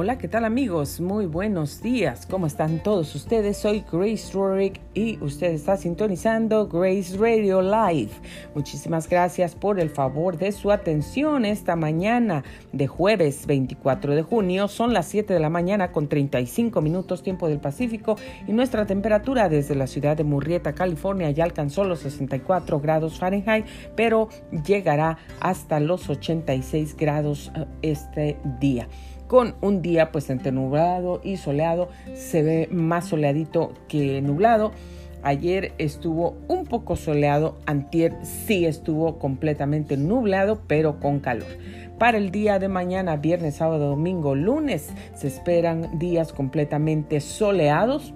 Hola, ¿qué tal amigos? Muy buenos días. ¿Cómo están todos ustedes? Soy Grace Rorick y usted está sintonizando Grace Radio Live. Muchísimas gracias por el favor de su atención esta mañana de jueves 24 de junio. Son las 7 de la mañana con 35 minutos tiempo del Pacífico y nuestra temperatura desde la ciudad de Murrieta, California ya alcanzó los 64 grados Fahrenheit, pero llegará hasta los 86 grados eh, este día con un día pues entre nublado y soleado. Se ve más soleadito que nublado. Ayer estuvo un poco soleado, antier sí estuvo completamente nublado, pero con calor. Para el día de mañana, viernes, sábado, domingo, lunes, se esperan días completamente soleados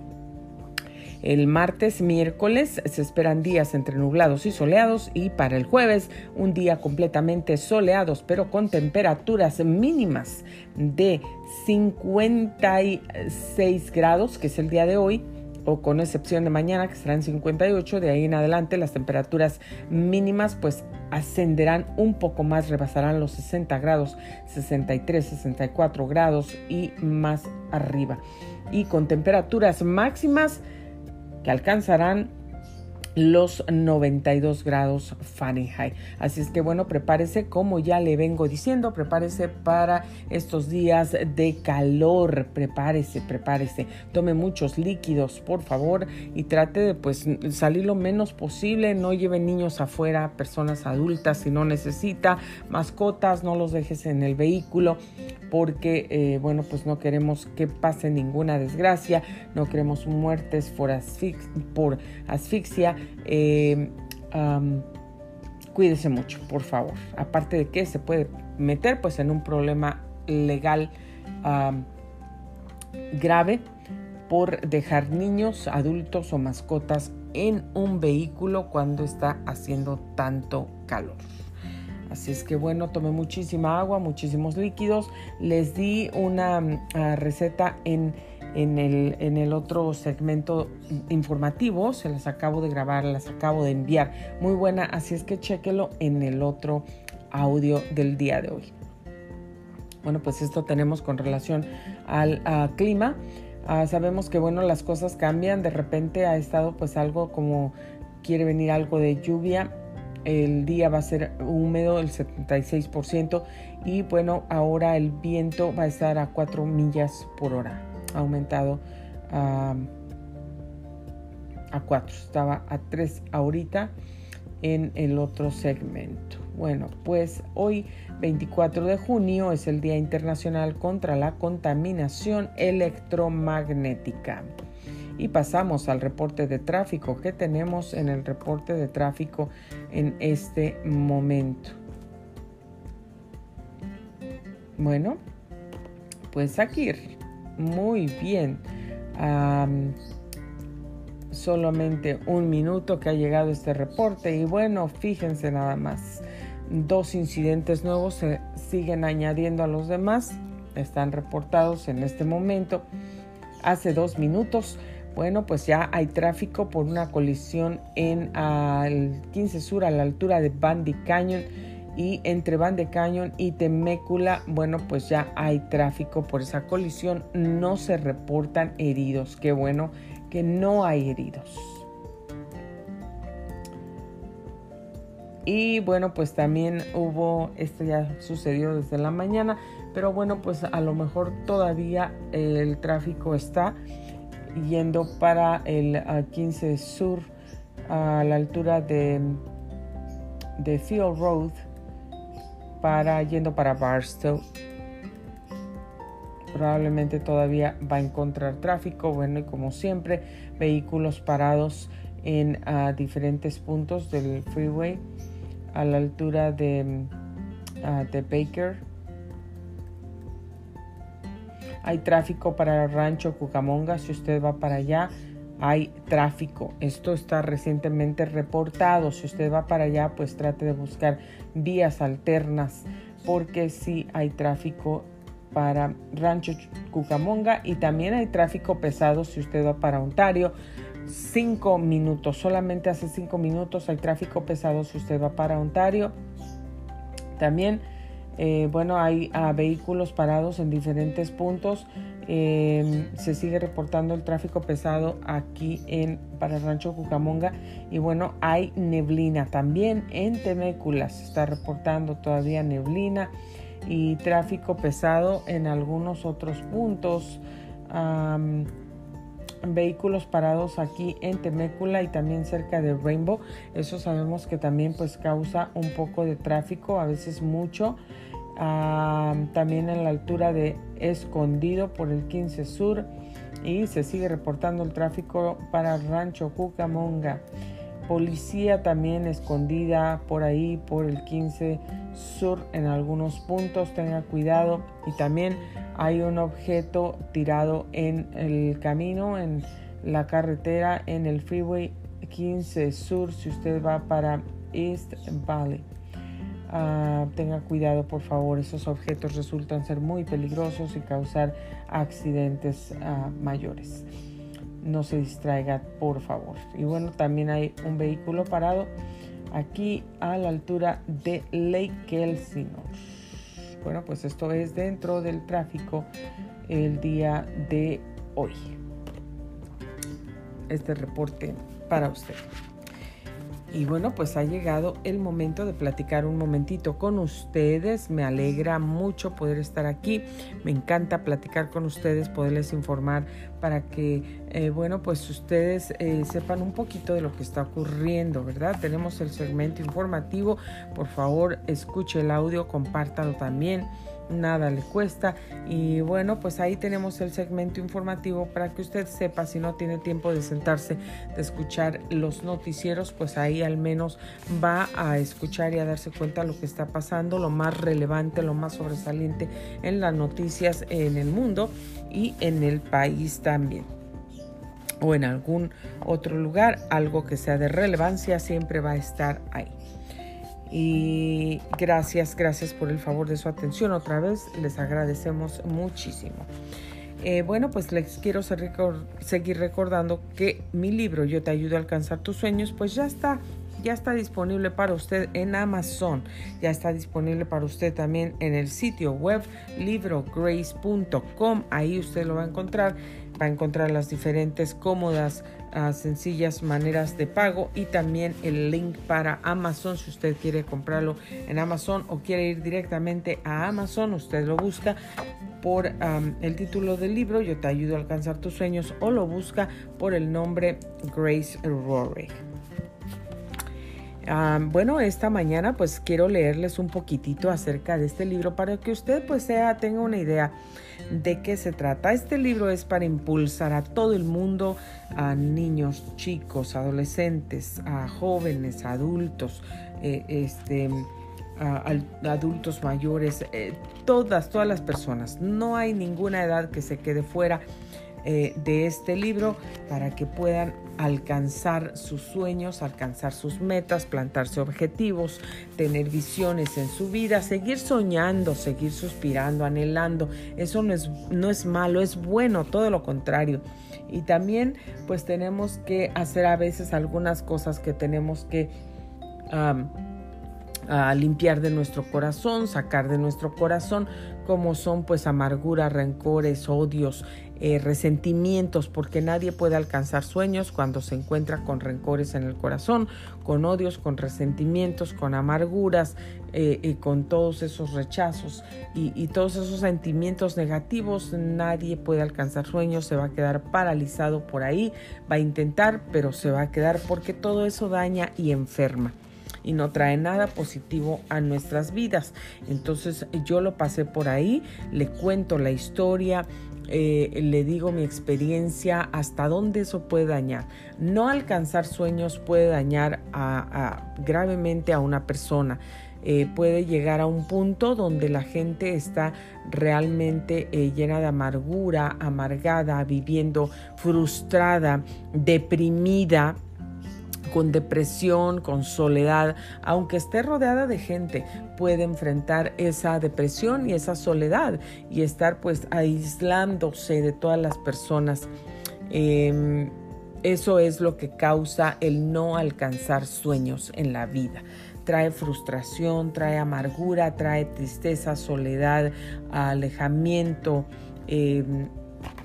el martes, miércoles se esperan días entre nublados y soleados y para el jueves un día completamente soleados pero con temperaturas mínimas de 56 grados, que es el día de hoy, o con excepción de mañana que serán 58, de ahí en adelante las temperaturas mínimas pues ascenderán un poco más, rebasarán los 60 grados, 63, 64 grados y más arriba. Y con temperaturas máximas que alcanzarán los 92 grados Fahrenheit. Así es que bueno, prepárese, como ya le vengo diciendo, prepárese para estos días de calor. Prepárese, prepárese. Tome muchos líquidos, por favor, y trate de pues salir lo menos posible. No lleve niños afuera, personas adultas si no necesita, mascotas, no los dejes en el vehículo porque eh, bueno pues no queremos que pase ninguna desgracia, no queremos muertes por, por asfixia eh, cuídese mucho, por favor. Aparte de que se puede meter pues en un problema legal grave por dejar niños, adultos o mascotas en un vehículo cuando está haciendo tanto calor. Así es que bueno, tomé muchísima agua, muchísimos líquidos. Les di una ah, receta en en el, otro segmento informativo. Se las acabo de grabar, las acabo de enviar. Muy buena, así es que chequelo en el otro audio del día de hoy. Bueno, pues esto tenemos con relación al clima. Ah, sabemos que bueno, las cosas cambian. De repente ha estado pues algo como quiere venir algo de lluvia. El día va a ser húmedo, el 76%. Y bueno, ahora el viento va a estar a 4 millas por hora aumentado a, a 4, estaba a 3 ahorita en el otro segmento. Bueno, pues hoy 24 de junio es el Día Internacional contra la Contaminación Electromagnética. Y pasamos al reporte de tráfico que tenemos en el reporte de tráfico en este momento. Bueno, pues aquí muy bien. solamente un minuto que ha llegado este reporte y bueno, fíjense nada más. Dos incidentes nuevos se siguen añadiendo a los demás. Están reportados en este momento. Hace dos minutos, bueno, pues ya hay tráfico por una colisión en el 15 Sur a la altura de Bandy Canyon y entre Van de Canyon y Temécula, bueno, pues ya hay tráfico por esa colisión, no se reportan heridos, qué bueno que no hay heridos. Y bueno, pues también hubo, esto ya sucedió desde la mañana, pero bueno, pues a lo mejor todavía el tráfico está yendo para el 15 Sur a la altura de, de Field Road para yendo para Barstow. Probablemente todavía va a encontrar tráfico, bueno, y como siempre, vehículos parados en ah, diferentes puntos del freeway a la altura de, ah, de Baker. Hay tráfico para el rancho Cucamonga si usted va para allá hay tráfico. Esto está recientemente reportado. Si usted va para allá, pues trate de buscar vías alternas porque sí hay tráfico para Rancho Cucamonga y también hay tráfico pesado si usted va para Ontario. Cinco minutos, solamente hace cinco minutos hay tráfico pesado si usted va para Ontario. También Eh, bueno, hay ah, vehículos parados en diferentes puntos. Em, se sigue reportando el tráfico pesado aquí en para Rancho Cucamonga y bueno, hay neblina también en Temécula. Se está reportando todavía neblina y tráfico pesado en algunos otros puntos. vehículos parados aquí en Temécula y también cerca de Rainbow. Eso sabemos que también pues causa un poco de tráfico, a veces mucho también en la altura de Escondido por el 15 Sur y se sigue reportando el tráfico para Rancho Cucamonga. Policía también escondida por ahí por el 15 Sur en algunos puntos, tenga cuidado y también hay un objeto tirado en el camino, en la carretera, en el freeway 15 Sur si usted va para East Valley. Ah, tenga cuidado por favor, esos objetos resultan ser muy peligrosos y causar accidentes ah, mayores. No se distraiga por favor. Y bueno, también hay un vehículo parado aquí a la altura de Lake Elsinore. Bueno, pues esto es dentro del tráfico el día de hoy. Este reporte para usted. Y bueno, pues ha llegado el momento de platicar un momentito con ustedes. Me alegra mucho poder estar aquí. Me encanta platicar con ustedes, poderles informar para que, eh, bueno, pues ustedes eh, sepan un poquito de lo que está ocurriendo, ¿verdad? Tenemos el segmento informativo. Por favor, escuche el audio, compártalo también nada le cuesta. Y bueno, pues ahí tenemos el segmento informativo para que usted sepa si no tiene tiempo de sentarse, de escuchar los noticieros, pues ahí al menos va a escuchar y a darse cuenta lo que está pasando, lo más relevante, lo más sobresaliente en las noticias en el mundo y en el país también o en algún otro lugar, algo que sea de relevancia siempre va a estar ahí. Y gracias, gracias por el favor de su atención. Otra vez les agradecemos muchísimo. Eh, bueno, pues les quiero seguir recordando que mi libro Yo te ayudo a alcanzar tus sueños, pues ya está ya está disponible para usted en Amazon, ya está disponible para usted también en el sitio web librograce.com, ahí usted lo va a encontrar, va a encontrar las diferentes cómodas sencillas maneras de pago y también el link para Amazon. Si usted quiere comprarlo en Amazon o quiere ir directamente a Amazon, usted lo busca por el título del libro Yo te ayudo a alcanzar tus sueños o lo busca por el nombre Grace Rory. Bueno, esta mañana pues quiero leerles un poquitito acerca de este libro para que usted pues tenga una idea de qué se trata. Este libro es para impulsar a todo el mundo, a niños, chicos, adolescentes, a jóvenes, adultos, eh, este, adultos mayores, eh, todas, todas las personas. No hay ninguna edad que se quede fuera eh, de este libro para que puedan alcanzar sus sueños, alcanzar sus metas, plantarse objetivos, tener visiones en su vida, seguir soñando, seguir suspirando, anhelando. Eso no es, no es malo, es bueno, todo lo contrario. Y también pues tenemos que hacer a veces algunas cosas que tenemos que limpiar de nuestro corazón, sacar de nuestro corazón, como son pues amargura, rencores, odios, eh, resentimientos, porque nadie puede alcanzar sueños cuando se encuentra con rencores en el corazón, con odios, con resentimientos, con amarguras, eh, y con todos esos rechazos y, y todos esos sentimientos negativos. Nadie puede alcanzar sueños, se va a quedar paralizado por ahí, va a intentar, pero se va a quedar porque todo eso daña y enferma y no trae nada positivo a nuestras vidas. Entonces yo lo pasé por ahí, le cuento la historia, eh, le digo mi experiencia, hasta dónde eso puede dañar. No alcanzar sueños puede dañar a, gravemente a una persona. Eh, puede llegar a un punto donde la gente está realmente eh, llena de amargura, amargada, viviendo frustrada, deprimida con depresión, con soledad, aunque esté rodeada de gente, puede enfrentar esa depresión y esa soledad y estar pues aislándose de todas las personas. Em, eso es lo que causa el no alcanzar sueños en la vida. trae frustración, trae amargura, trae tristeza, soledad, alejamiento, em,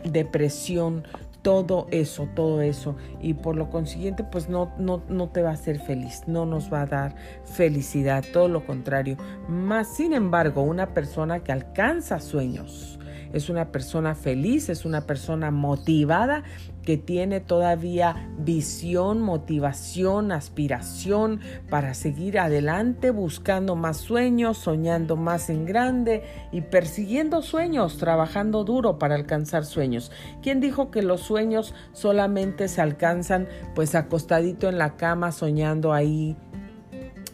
depresión, todo eso, todo eso. Y por lo consiguiente, pues no, no, no te va a hacer feliz, no nos va a dar felicidad, todo lo contrario. Más sin embargo, una persona que alcanza sueños, es una persona feliz, es una persona motivada que tiene todavía visión, motivación, aspiración para seguir adelante, buscando más sueños, soñando más en grande y persiguiendo sueños, trabajando duro para alcanzar sueños. ¿Quién dijo que los sueños solamente se alcanzan pues acostadito en la cama, soñando ahí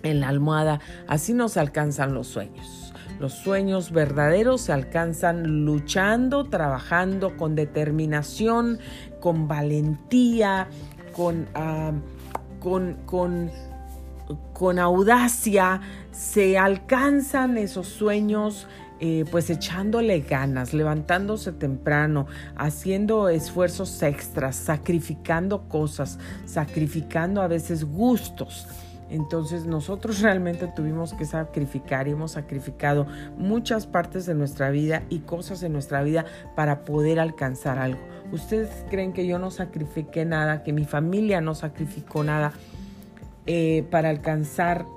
en la almohada? Así no se alcanzan los sueños. Los sueños verdaderos se alcanzan luchando, trabajando con determinación, con valentía, con, con, con, con, audacia. Se alcanzan esos sueños eh, pues echándole ganas, levantándose temprano, haciendo esfuerzos extras, sacrificando cosas, sacrificando a veces gustos. Entonces nosotros realmente tuvimos que sacrificar y hemos sacrificado muchas partes de nuestra vida y cosas de nuestra vida para poder alcanzar algo. ¿Ustedes creen que yo no sacrifiqué nada, que mi familia no sacrificó nada eh, para alcanzar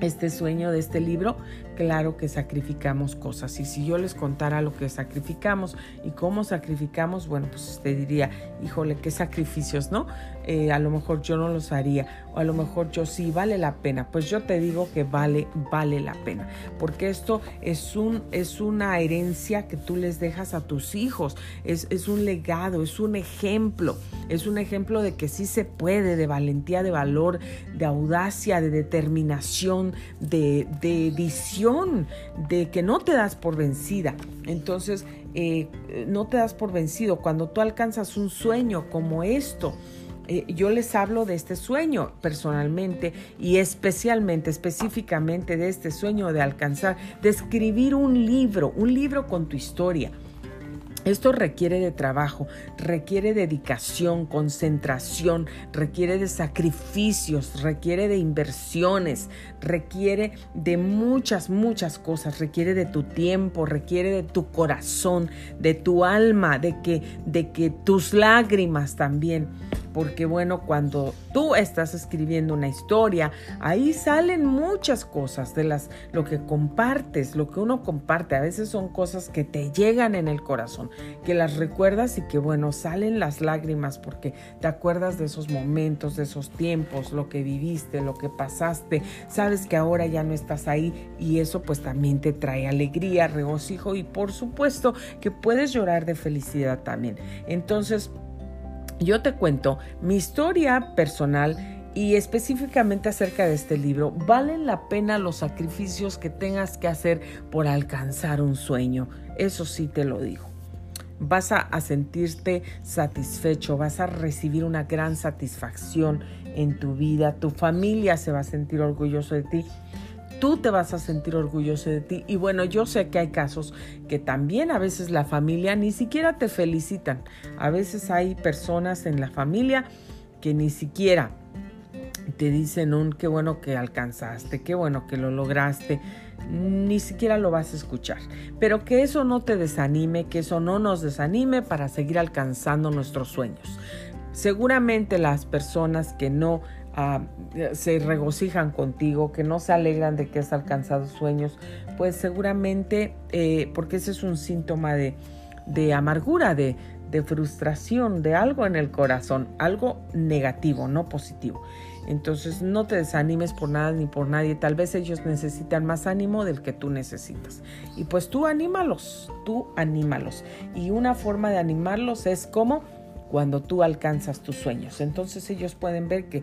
este sueño de este libro? claro que sacrificamos cosas. Y si yo les contara lo que sacrificamos y cómo sacrificamos, bueno, pues te diría, híjole, qué sacrificios, ¿no? Eh, a lo mejor yo no los haría, o a lo mejor yo sí, vale la pena. Pues yo te digo que vale, vale la pena, porque esto es, un, es una herencia que tú les dejas a tus hijos, es, es un legado, es un ejemplo, es un ejemplo de que sí se puede, de valentía, de valor, de audacia, de determinación, de, de visión de que no te das por vencida. Entonces, eh, no te das por vencido. Cuando tú alcanzas un sueño como esto, eh, yo les hablo de este sueño personalmente y especialmente, específicamente de este sueño de alcanzar, de escribir un libro, un libro con tu historia. Esto requiere de trabajo, requiere dedicación, concentración, requiere de sacrificios, requiere de inversiones, requiere de muchas, muchas cosas, requiere de tu tiempo, requiere de tu corazón, de tu alma, de que, de que tus lágrimas también. Porque bueno, cuando tú estás escribiendo una historia, ahí salen muchas cosas de las lo que compartes, lo que uno comparte, a veces son cosas que te llegan en el corazón, que las recuerdas y que bueno, salen las lágrimas porque te acuerdas de esos momentos, de esos tiempos, lo que viviste, lo que pasaste, que ahora ya no estás ahí y eso pues también te trae alegría, regocijo y por supuesto que puedes llorar de felicidad también. Entonces, yo te cuento mi historia personal y específicamente acerca de este libro. ¿Valen la pena los sacrificios que tengas que hacer por alcanzar un sueño? Eso sí te lo digo. Vas a, sentirte satisfecho, vas a recibir una gran satisfacción en tu vida, tu familia se va a sentir orgulloso de ti tú te vas a sentir orgulloso de ti. Y bueno, yo sé que hay casos que también a veces la familia ni siquiera te felicitan. A veces hay personas en la familia que ni siquiera te dicen un qué bueno que alcanzaste, qué bueno que lo lograste, ni siquiera lo vas a escuchar. Pero que eso no te desanime, que eso no nos desanime para seguir alcanzando nuestros sueños. Seguramente las personas que no Ah, se regocijan contigo, que no se alegran de que has alcanzado sueños, pues seguramente, eh, porque ese es un síntoma de, de amargura, de, de frustración, de algo en el corazón, algo negativo, no positivo. Entonces no te desanimes por nada ni por nadie. Tal vez ellos necesitan más ánimo del que tú necesitas. Y pues tú anímalos, tú anímalos. Y una forma de animarlos es como cuando tú alcanzas tus sueños. Entonces ellos pueden ver que,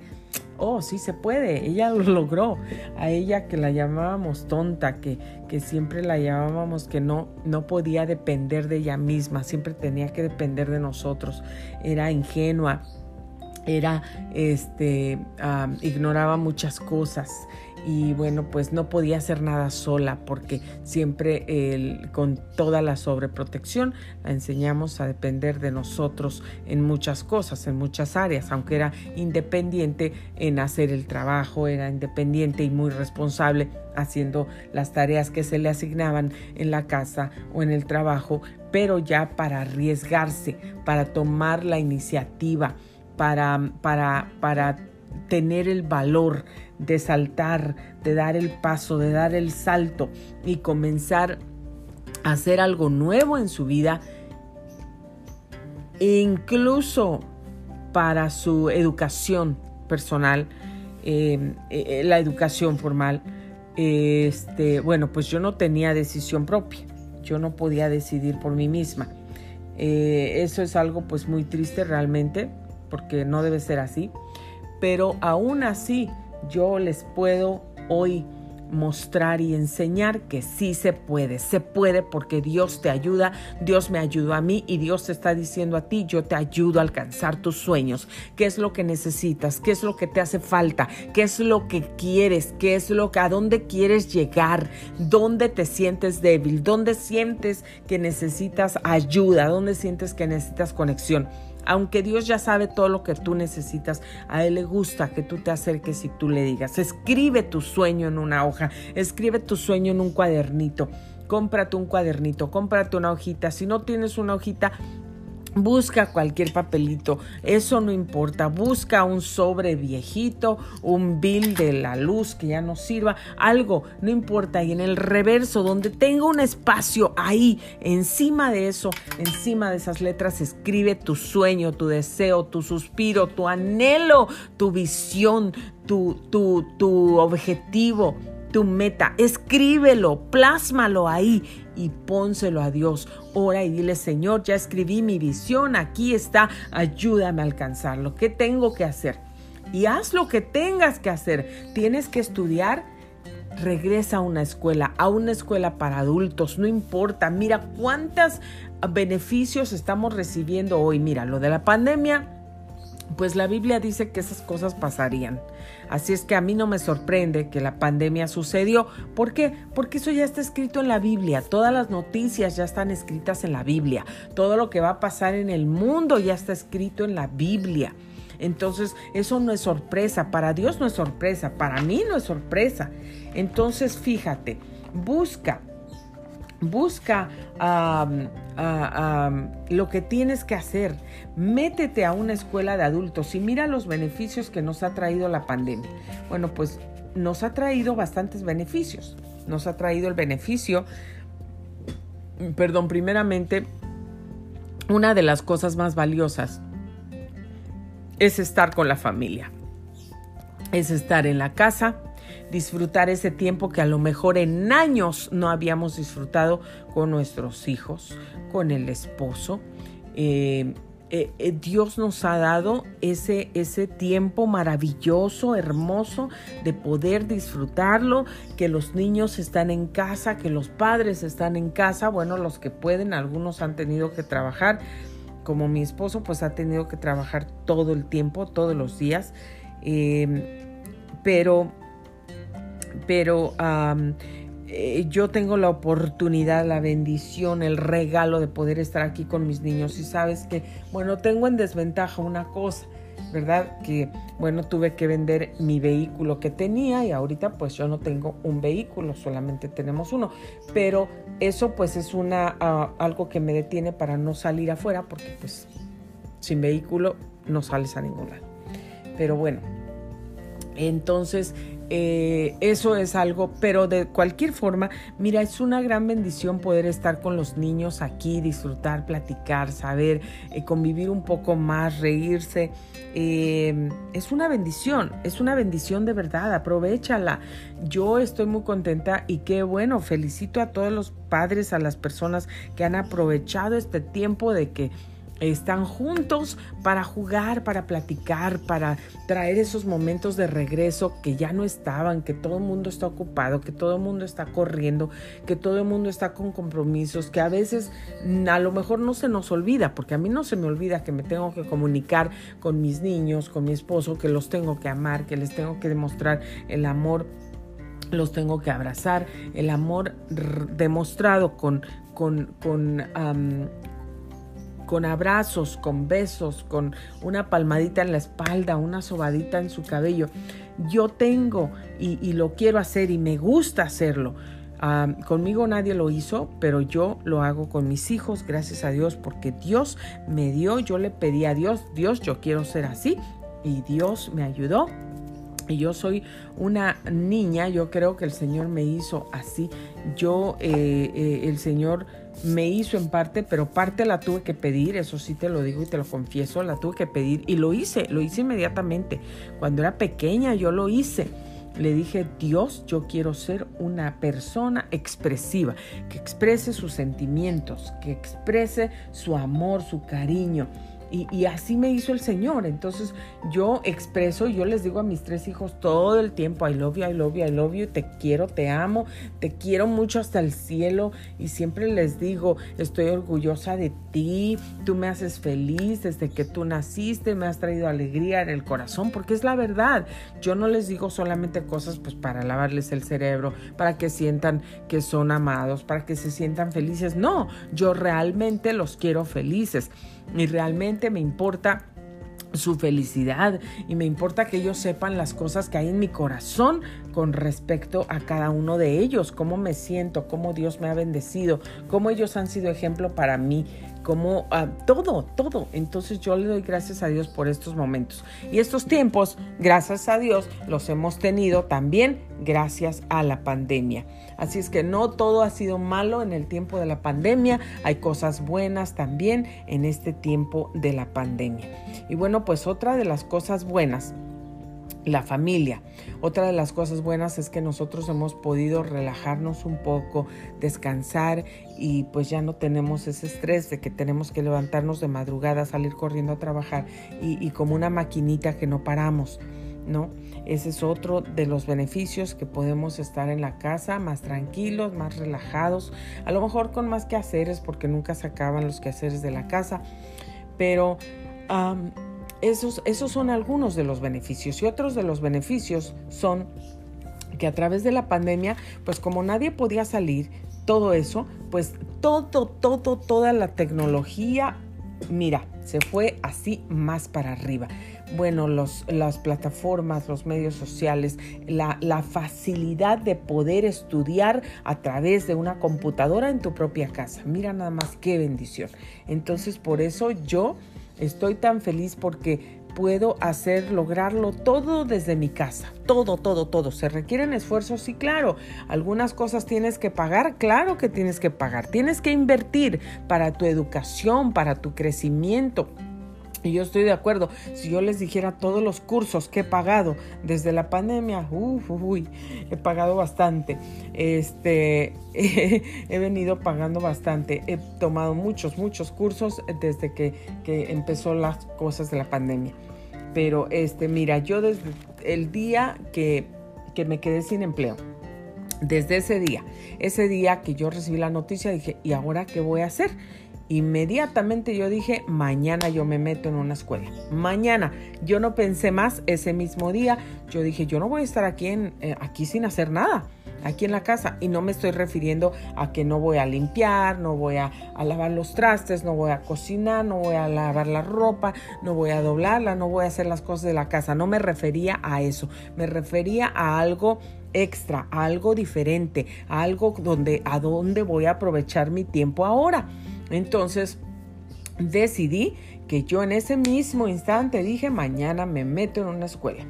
oh, sí se puede, ella lo logró. A ella que la llamábamos tonta, que, que siempre la llamábamos que no, no podía depender de ella misma, siempre tenía que depender de nosotros, era ingenua era este ignoraba muchas cosas y bueno, pues no podía hacer nada sola porque siempre con toda la sobreprotección la enseñamos a depender de nosotros en muchas cosas, en muchas áreas, aunque era independiente en hacer el trabajo, era independiente y muy responsable haciendo las tareas que se le asignaban en la casa o en el trabajo, pero ya para arriesgarse, para tomar la iniciativa, para, para, para tener el valor de saltar, de dar el paso, de dar el salto y comenzar a hacer algo nuevo en su vida, e incluso para su educación personal, em, eh, la educación formal. Este, bueno, pues yo no tenía decisión propia, yo no podía decidir por mí misma. Eh, eso es algo pues muy triste realmente, porque no debe ser así, pero aún así yo les puedo hoy mostrar y enseñar que sí se puede, se puede porque Dios te ayuda, Dios me ayudó a mí y Dios te está diciendo a ti, yo te ayudo a alcanzar tus sueños, qué es lo que necesitas, qué es lo que te hace falta, qué es lo que quieres, qué es lo que, a dónde quieres llegar, dónde te sientes débil, dónde sientes que necesitas ayuda, dónde sientes que necesitas conexión. Aunque Dios ya sabe todo lo que tú necesitas, a Él le gusta que tú te acerques y tú le digas, escribe tu sueño en una hoja, escribe tu sueño en un cuadernito, cómprate un cuadernito, cómprate una hojita. Si no tienes una hojita, Busca cualquier papelito, eso no importa. Busca un sobre viejito, un bill de la luz que ya no sirva, algo, no importa. Y en el reverso, donde tenga un espacio ahí, encima de eso, encima de esas letras, escribe tu sueño, tu deseo, tu suspiro, tu anhelo, tu visión, tu, tu, tu objetivo tu meta, escríbelo, plásmalo ahí y pónselo a Dios. Ora y dile, Señor, ya escribí mi visión, aquí está, ayúdame a alcanzarlo. ¿Qué tengo que hacer? Y haz lo que tengas que hacer. Tienes que estudiar. Regresa a una escuela, a una escuela para adultos, no importa. Mira cuántos beneficios estamos recibiendo hoy. Mira, lo de la pandemia, pues la Biblia dice que esas cosas pasarían. Así es que a mí no me sorprende que la pandemia sucedió. ¿Por qué? Porque eso ya está escrito en la Biblia. Todas las noticias ya están escritas en la Biblia. Todo lo que va a pasar en el mundo ya está escrito en la Biblia. Entonces, eso no es sorpresa. Para Dios no es sorpresa. Para mí no es sorpresa. Entonces, fíjate, busca Busca lo que tienes que hacer. Métete a una escuela de adultos y mira los beneficios que nos ha traído la pandemia. Bueno, pues nos ha traído bastantes beneficios. Nos ha traído el beneficio, perdón, primeramente, una de las cosas más valiosas es estar con la familia. Es estar en la casa, disfrutar ese tiempo que a lo mejor en años no habíamos disfrutado con nuestros hijos, con el esposo. Eh, eh, eh, Dios nos ha dado ese, ese tiempo maravilloso, hermoso, de poder disfrutarlo, que los niños están en casa, que los padres están en casa, bueno, los que pueden, algunos han tenido que trabajar, como mi esposo, pues ha tenido que trabajar todo el tiempo, todos los días, pero pero eh, yo tengo la oportunidad, la bendición, el regalo de poder estar aquí con mis niños. Y sabes que, bueno, tengo en desventaja una cosa, ¿verdad? Que, bueno, tuve que vender mi vehículo que tenía y ahorita pues yo no tengo un vehículo, solamente tenemos uno. Pero eso pues es una, ah, algo que me detiene para no salir afuera porque pues sin vehículo no sales a ningún lado. Pero bueno, entonces eh, eso es algo, pero de cualquier forma, mira, es una gran bendición poder estar con los niños aquí, disfrutar, platicar, saber, eh, convivir un poco más, reírse. Eh, es una bendición, es una bendición de verdad, aprovechala. Yo estoy muy contenta y qué bueno, felicito a todos los padres, a las personas que han aprovechado este tiempo de que están juntos para jugar, para platicar, para traer esos momentos de regreso que ya no estaban, que todo el mundo está ocupado, que todo el mundo está corriendo, que todo el mundo está con compromisos, que a veces a lo mejor no se nos olvida, porque a mí no se me olvida que me tengo que comunicar con mis niños, con mi esposo, que los tengo que amar, que les tengo que demostrar el amor los tengo que abrazar. El amor demostrado con, con, con, con abrazos, con besos, con una palmadita en la espalda, una sobadita en su cabello. Yo tengo y, lo quiero hacer y me gusta hacerlo. conmigo nadie lo hizo, pero yo lo hago con mis hijos, gracias a Dios, porque Dios me dio, yo le pedí a Dios, Dios, yo quiero ser así, y Dios me ayudó y yo soy una niña, yo creo que el Señor me hizo así. Yo, eh, eh, el Señor me hizo en parte, pero parte la tuve que pedir, eso sí te lo digo y te lo confieso, la tuve que pedir y lo hice, lo hice inmediatamente. Cuando era pequeña yo lo hice. Le dije, Dios, yo quiero ser una persona expresiva, que exprese sus sentimientos, que exprese su amor, su cariño y, así me hizo el Señor. Entonces yo expreso, yo les digo a mis tres hijos todo el tiempo, I love you, I love you, I love you, te quiero, te amo, te quiero mucho hasta el cielo. Y siempre les digo, estoy orgullosa de ti, tú me haces feliz desde que tú naciste, me has traído alegría en el corazón, porque es la verdad. Yo no les digo solamente cosas pues para lavarles el cerebro, para que sientan que son amados, para que se sientan felices. No, yo realmente los quiero felices y realmente me importa su felicidad y me importa que ellos sepan las cosas que hay en mi corazón con respecto a cada uno de ellos, cómo me siento, cómo Dios me ha bendecido, cómo ellos han sido ejemplo para mí, como todo, todo. Entonces yo le doy gracias a Dios por estos momentos. Y estos tiempos, gracias a Dios, los hemos tenido también gracias a la pandemia. Así es que no todo ha sido malo en el tiempo de la pandemia, hay cosas buenas también en este tiempo de la pandemia. Y bueno, pues otra de las cosas buenas la familia. Otra de las cosas buenas es que nosotros hemos podido relajarnos un poco, descansar y pues ya no tenemos ese estrés de que tenemos que levantarnos de madrugada, salir corriendo a trabajar y, como una maquinita que no paramos. ¿no? Ese es otro de los beneficios que podemos estar en la casa más tranquilos, más relajados, a lo mejor con más quehaceres porque nunca se acaban los quehaceres de la casa, pero esos, esos son algunos de los beneficios y otros de los beneficios son que a través de la pandemia, pues como nadie podía salir, todo eso, pues todo, todo, toda la tecnología, mira, se fue así más para arriba bueno, los, las plataformas, los medios sociales, la, la, facilidad de poder estudiar a través de una computadora en tu propia casa. Mira nada más qué bendición. Entonces, por eso yo estoy tan feliz porque puedo hacer, lograrlo todo desde mi casa. Todo, todo, todo. ¿Se requieren esfuerzos? Sí, claro. Algunas cosas tienes que pagar, claro que tienes que pagar. Tienes que invertir para tu educación, para tu crecimiento y yo estoy de acuerdo, si yo les dijera todos los cursos que he pagado desde la pandemia, uy, he pagado bastante. Este, he venido pagando bastante. He tomado muchos, muchos cursos desde que, que, empezó las cosas de la pandemia. Pero este, mira, yo desde el día que, que me quedé sin empleo, desde ese día, ese día que yo recibí la noticia, dije, ¿y ahora qué voy a hacer? Inmediatamente yo dije, mañana yo me meto en una escuela. Mañana. Yo no pensé más ese mismo día. Yo dije, yo no voy a estar aquí, en, eh, aquí sin hacer nada aquí en la casa. Y no me estoy refiriendo a que no voy a limpiar, no voy a, lavar los trastes, no voy a cocinar, no voy a lavar la ropa, no voy a doblarla, no voy a hacer las cosas de la casa. No me refería a eso. Me refería a algo extra, a algo diferente, a algo donde, a donde voy a aprovechar mi tiempo ahora. Entonces decidí que yo en ese mismo instante dije, mañana me meto en una escuela.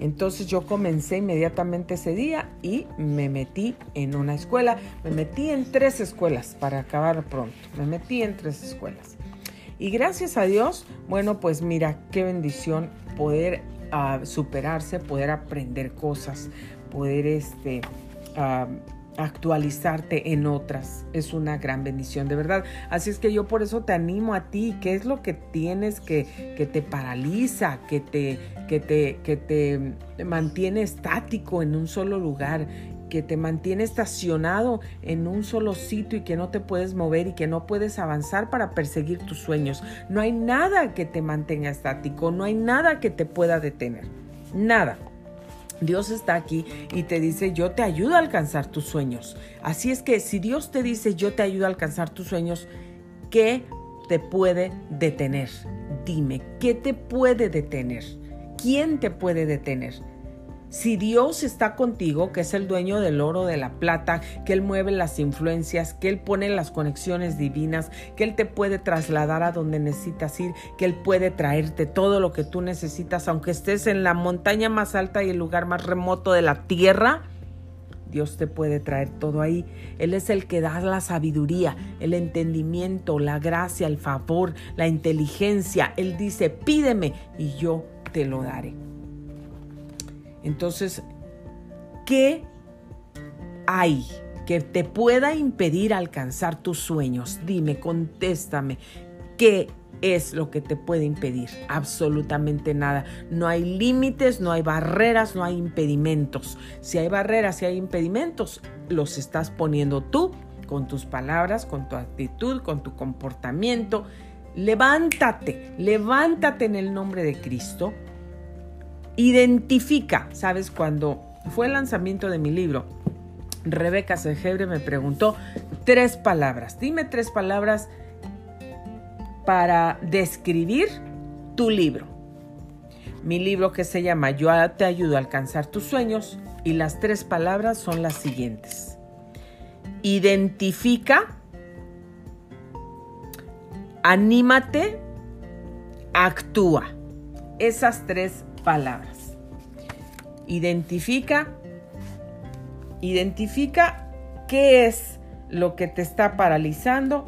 Entonces yo comencé inmediatamente ese día y me metí en una escuela. Me metí en tres escuelas para acabar pronto. Me metí en tres escuelas. Y gracias a Dios, bueno, pues mira, qué bendición poder ah, superarse, poder aprender cosas, poder este, ah, actualizarte en otras. Es una gran bendición, de verdad. Así es que yo por eso te animo a ti. ¿Qué es lo que tienes que, que te paraliza, que te, que, te, que te mantiene estático en un solo lugar? que te mantiene estacionado en un solo sitio y que no te puedes mover y que no puedes avanzar para perseguir tus sueños. No hay nada que te mantenga estático, no hay nada que te pueda detener. Nada. Dios está aquí y te dice, yo te ayudo a alcanzar tus sueños. Así es que si Dios te dice, yo te ayudo a alcanzar tus sueños, ¿qué te puede detener? Dime, ¿qué te puede detener? ¿Quién te puede detener? Si Dios está contigo, que es el dueño del oro, de la plata, que Él mueve las influencias, que Él pone las conexiones divinas, que Él te puede trasladar a donde necesitas ir, que Él puede traerte todo lo que tú necesitas, aunque estés en la montaña más alta y el lugar más remoto de la tierra, Dios te puede traer todo ahí. Él es el que da la sabiduría, el entendimiento, la gracia, el favor, la inteligencia. Él dice, pídeme y yo te lo daré. Entonces, ¿qué hay que te pueda impedir alcanzar tus sueños? Dime, contéstame, ¿qué es lo que te puede impedir? Absolutamente nada. No hay límites, no hay barreras, no hay impedimentos. Si hay barreras, si hay impedimentos, los estás poniendo tú con tus palabras, con tu actitud, con tu comportamiento. Levántate, levántate en el nombre de Cristo Identifica, ¿sabes? Cuando fue el lanzamiento de mi libro, Rebeca Segebre me preguntó tres palabras. Dime tres palabras para describir tu libro. Mi libro que se llama Yo te ayudo a alcanzar tus sueños y las tres palabras son las siguientes. Identifica, anímate, actúa. Esas tres palabras. Identifica, identifica qué es lo que te está paralizando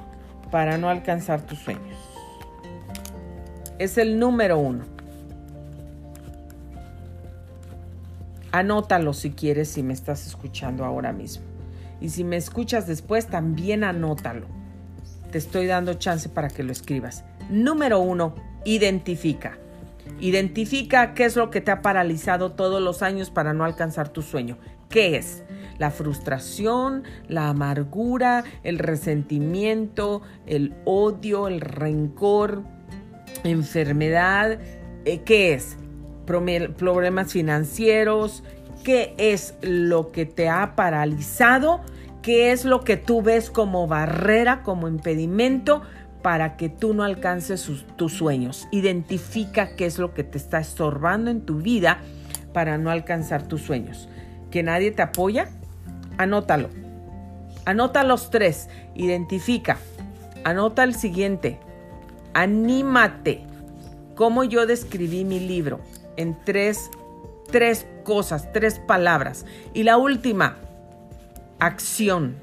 para no alcanzar tus sueños. Es el número uno. Anótalo si quieres, si me estás escuchando ahora mismo. Y si me escuchas después, también anótalo. Te estoy dando chance para que lo escribas. Número uno, identifica. Identifica qué es lo que te ha paralizado todos los años para no alcanzar tu sueño. ¿Qué es? La frustración, la amargura, el resentimiento, el odio, el rencor, enfermedad. Eh, ¿Qué es? Problemas financieros. ¿Qué es lo que te ha paralizado? ¿Qué es lo que tú ves como barrera, como impedimento para que tú no alcances tus sueños. Identifica qué es lo que te está estorbando en tu vida para no alcanzar tus sueños. ¿Que nadie te apoya? Anótalo. Anota los tres. Identifica. Anota el siguiente. Anímate. Como yo describí mi libro en tres, tres cosas, tres palabras. Y la última, acción.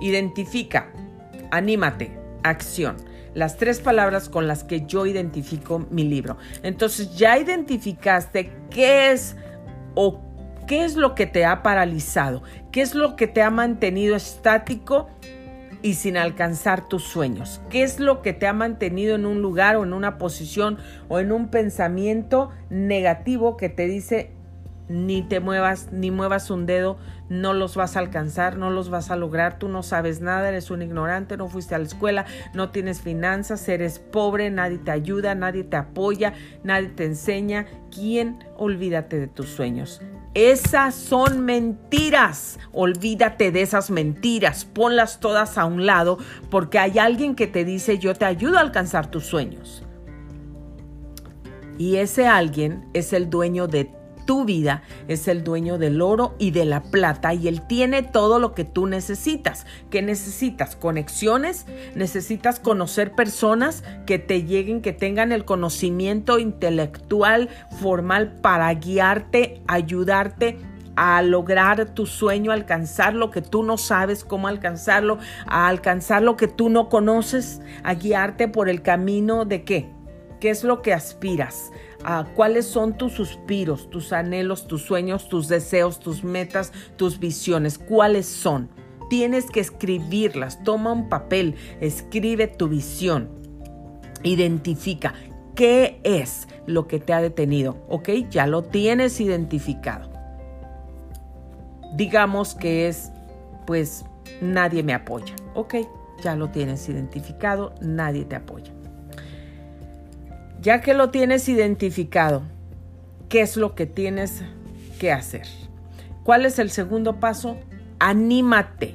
Identifica anímate, acción. Las tres palabras con las que yo identifico mi libro. Entonces ya identificaste qué es o qué es lo que te ha paralizado, qué es lo que te ha mantenido estático y sin alcanzar tus sueños? ¿Qué es lo que te ha mantenido en un lugar o en una posición o en un pensamiento negativo que te dice ni te muevas, ni muevas un dedo, no los vas a alcanzar, no los vas a lograr, tú no sabes nada, eres un ignorante, no fuiste a la escuela, no tienes finanzas, eres pobre, nadie te ayuda, nadie te apoya, nadie te enseña. ¿Quién? Olvídate de tus sueños. Esas son mentiras. Olvídate de esas mentiras. Ponlas todas a un lado porque hay alguien que te dice yo te ayudo a alcanzar tus sueños. Y ese alguien es el dueño de tu vida es el dueño del oro y de la plata y él tiene todo lo que tú necesitas. ¿Qué necesitas? Conexiones, necesitas conocer personas que te lleguen, que tengan el conocimiento intelectual, formal para guiarte, ayudarte a lograr tu sueño, alcanzar lo que tú no sabes cómo alcanzarlo, a alcanzar lo que tú no conoces, a guiarte por el camino de qué? ¿Qué es lo que aspiras? Cuáles son tus suspiros, tus anhelos, tus sueños, tus deseos, tus metas, tus visiones, cuáles son. Tienes que escribirlas, toma un papel, escribe tu visión, identifica qué es lo que te ha detenido, ¿ok? Ya lo tienes identificado. Digamos que es, pues, nadie me apoya, ¿ok? Ya lo tienes identificado, nadie te apoya. Ya que lo tienes identificado, qué es lo que tienes que hacer. ¿Cuál es el segundo paso? Anímate.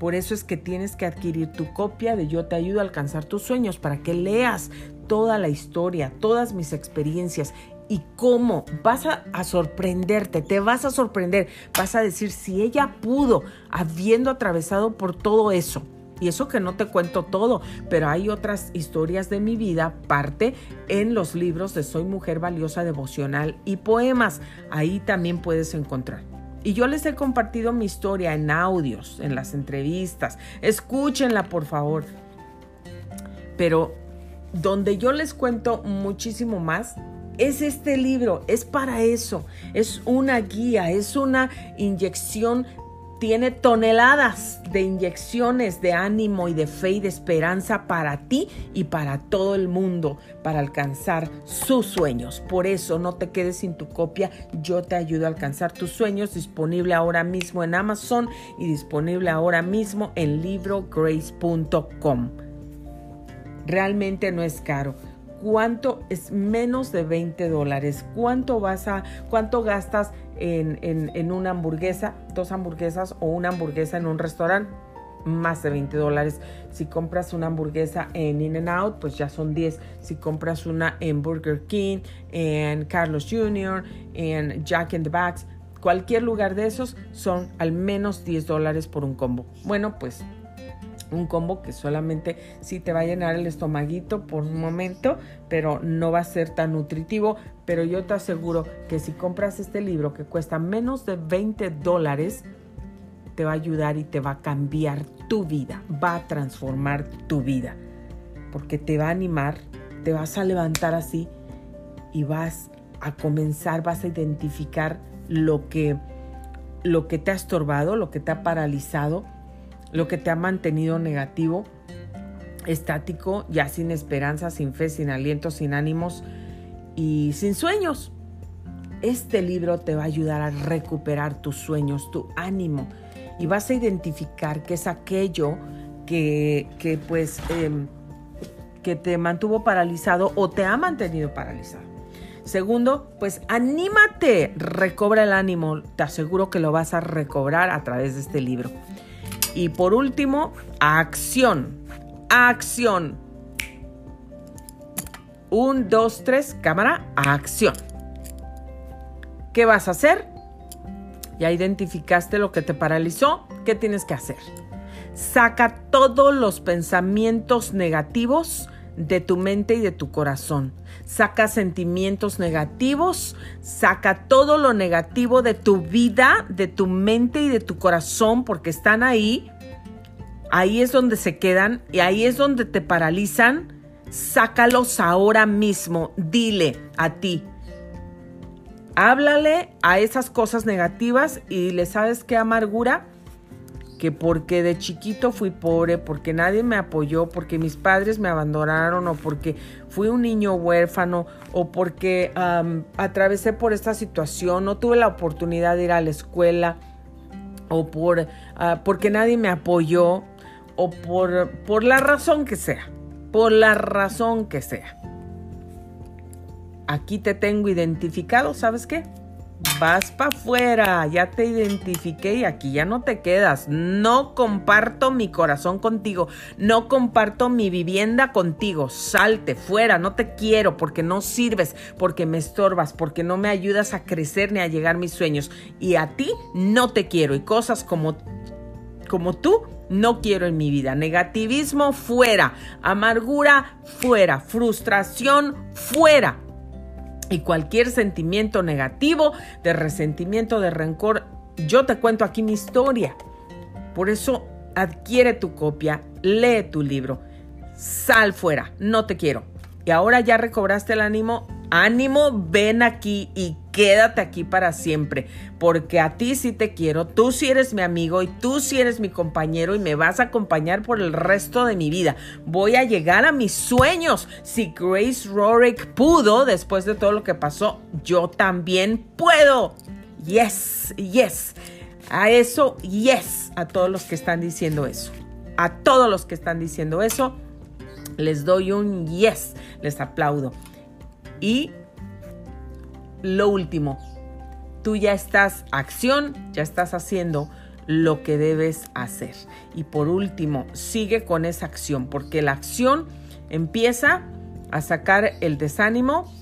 Por eso es que tienes que adquirir tu copia de Yo te ayudo a alcanzar tus sueños para que leas toda la historia, todas mis experiencias y cómo vas a, sorprenderte, te vas a sorprender, vas a decir si ella pudo habiendo atravesado por todo eso. Y eso que no te cuento todo, pero hay otras historias de mi vida, parte en los libros de Soy Mujer Valiosa Devocional y Poemas. Ahí también puedes encontrar. Y yo les he compartido mi historia en audios, en las entrevistas. Escúchenla, por favor. Pero donde yo les cuento muchísimo más es este libro, es para eso, es una guía, es una inyección tiene toneladas de inyecciones de ánimo y de fe y de esperanza para ti y para todo el mundo para alcanzar sus sueños. Por eso no te quedes sin tu copia, yo te ayudo a alcanzar tus sueños, disponible ahora mismo en Amazon y disponible ahora mismo en librograce.com. Realmente no es caro cuánto es menos de 20 dólares. ¿Cuánto vas a, cuánto gastas en, en, una hamburguesa, dos hamburguesas o una hamburguesa en un restaurante? Más de 20 dólares. Si compras una hamburguesa en In and Out, pues ya son 10. Si compras una en Burger King, en Carlos Jr., en Jack in the Box, cualquier lugar de esos son al menos 10 dólares por un combo. Bueno, pues un combo que solamente sí te va a llenar el estomaguito por un momento, pero no va a ser tan nutritivo. Pero yo te aseguro que si compras este libro que cuesta menos de 20 dólares, te va a ayudar y te va a cambiar tu vida, va a transformar tu vida, porque te va a animar, te vas a levantar así y vas a comenzar, vas a identificar lo que, lo que te ha estorbado, lo que te ha paralizado lo que te ha mantenido negativo, estático, ya sin esperanza, sin fe, sin aliento, sin ánimos y sin sueños. Este libro te va a ayudar a recuperar tus sueños, tu ánimo y vas a identificar qué es aquello que, pues em, que te mantuvo paralizado o te ha mantenido paralizado. Segundo, pues anímate, recobra el ánimo. Te aseguro que lo vas a recobrar a través de este libro. Y por último, acción. Acción. Un, dos, tres, cámara, acción. ¿Qué vas a hacer? Ya identificaste lo que te paralizó. ¿Qué tienes que hacer? Saca todos los pensamientos negativos de tu mente y de tu corazón. Saca sentimientos negativos, saca todo lo negativo de tu vida, de tu mente y de tu corazón, porque están ahí. Ahí es donde se quedan y ahí es donde te paralizan. Sácalos ahora mismo. Dile a ti. Háblale a esas cosas negativas y le sabes qué amargura que porque de chiquito fui pobre, porque nadie me apoyó, porque mis padres me abandonaron o porque fui un niño huérfano o porque atravesé por esta situación, no tuve la oportunidad de ir a la escuela o por, ah, porque nadie me apoyó o por, por la razón que sea, por la razón que sea. Aquí te tengo identificado, ¿sabes qué? Vas para afuera, ya te identifiqué y aquí ya no te quedas. No comparto mi corazón contigo, no comparto mi vivienda contigo. Salte fuera, no te quiero porque no sirves, porque me estorbas, porque no me ayudas a crecer ni a llegar mis sueños. Y a ti no te quiero y cosas como, como tú no quiero en mi vida. Negativismo fuera, amargura fuera, frustración fuera y cualquier sentimiento negativo, de resentimiento, de rencor, yo te cuento aquí mi historia. Por eso adquiere tu copia, lee tu libro, sal fuera, no te quiero. Y ahora ya recobraste el ánimo, ánimo, ven aquí y quédate aquí para siempre, porque a ti sí te quiero, tú sí eres mi amigo y tú sí eres mi compañero y me vas a acompañar por el resto de mi vida. Voy a llegar a mis sueños. Si Grace Rorick pudo después de todo lo que pasó, yo también puedo. Yes, yes. A eso, yes, a todos los que están diciendo eso. A todos los que están diciendo eso, les doy un yes, les aplaudo. Y lo último, tú ya estás acción, ya estás haciendo lo que debes hacer. Y por último, sigue con esa acción, porque la acción empieza a sacar el desánimo,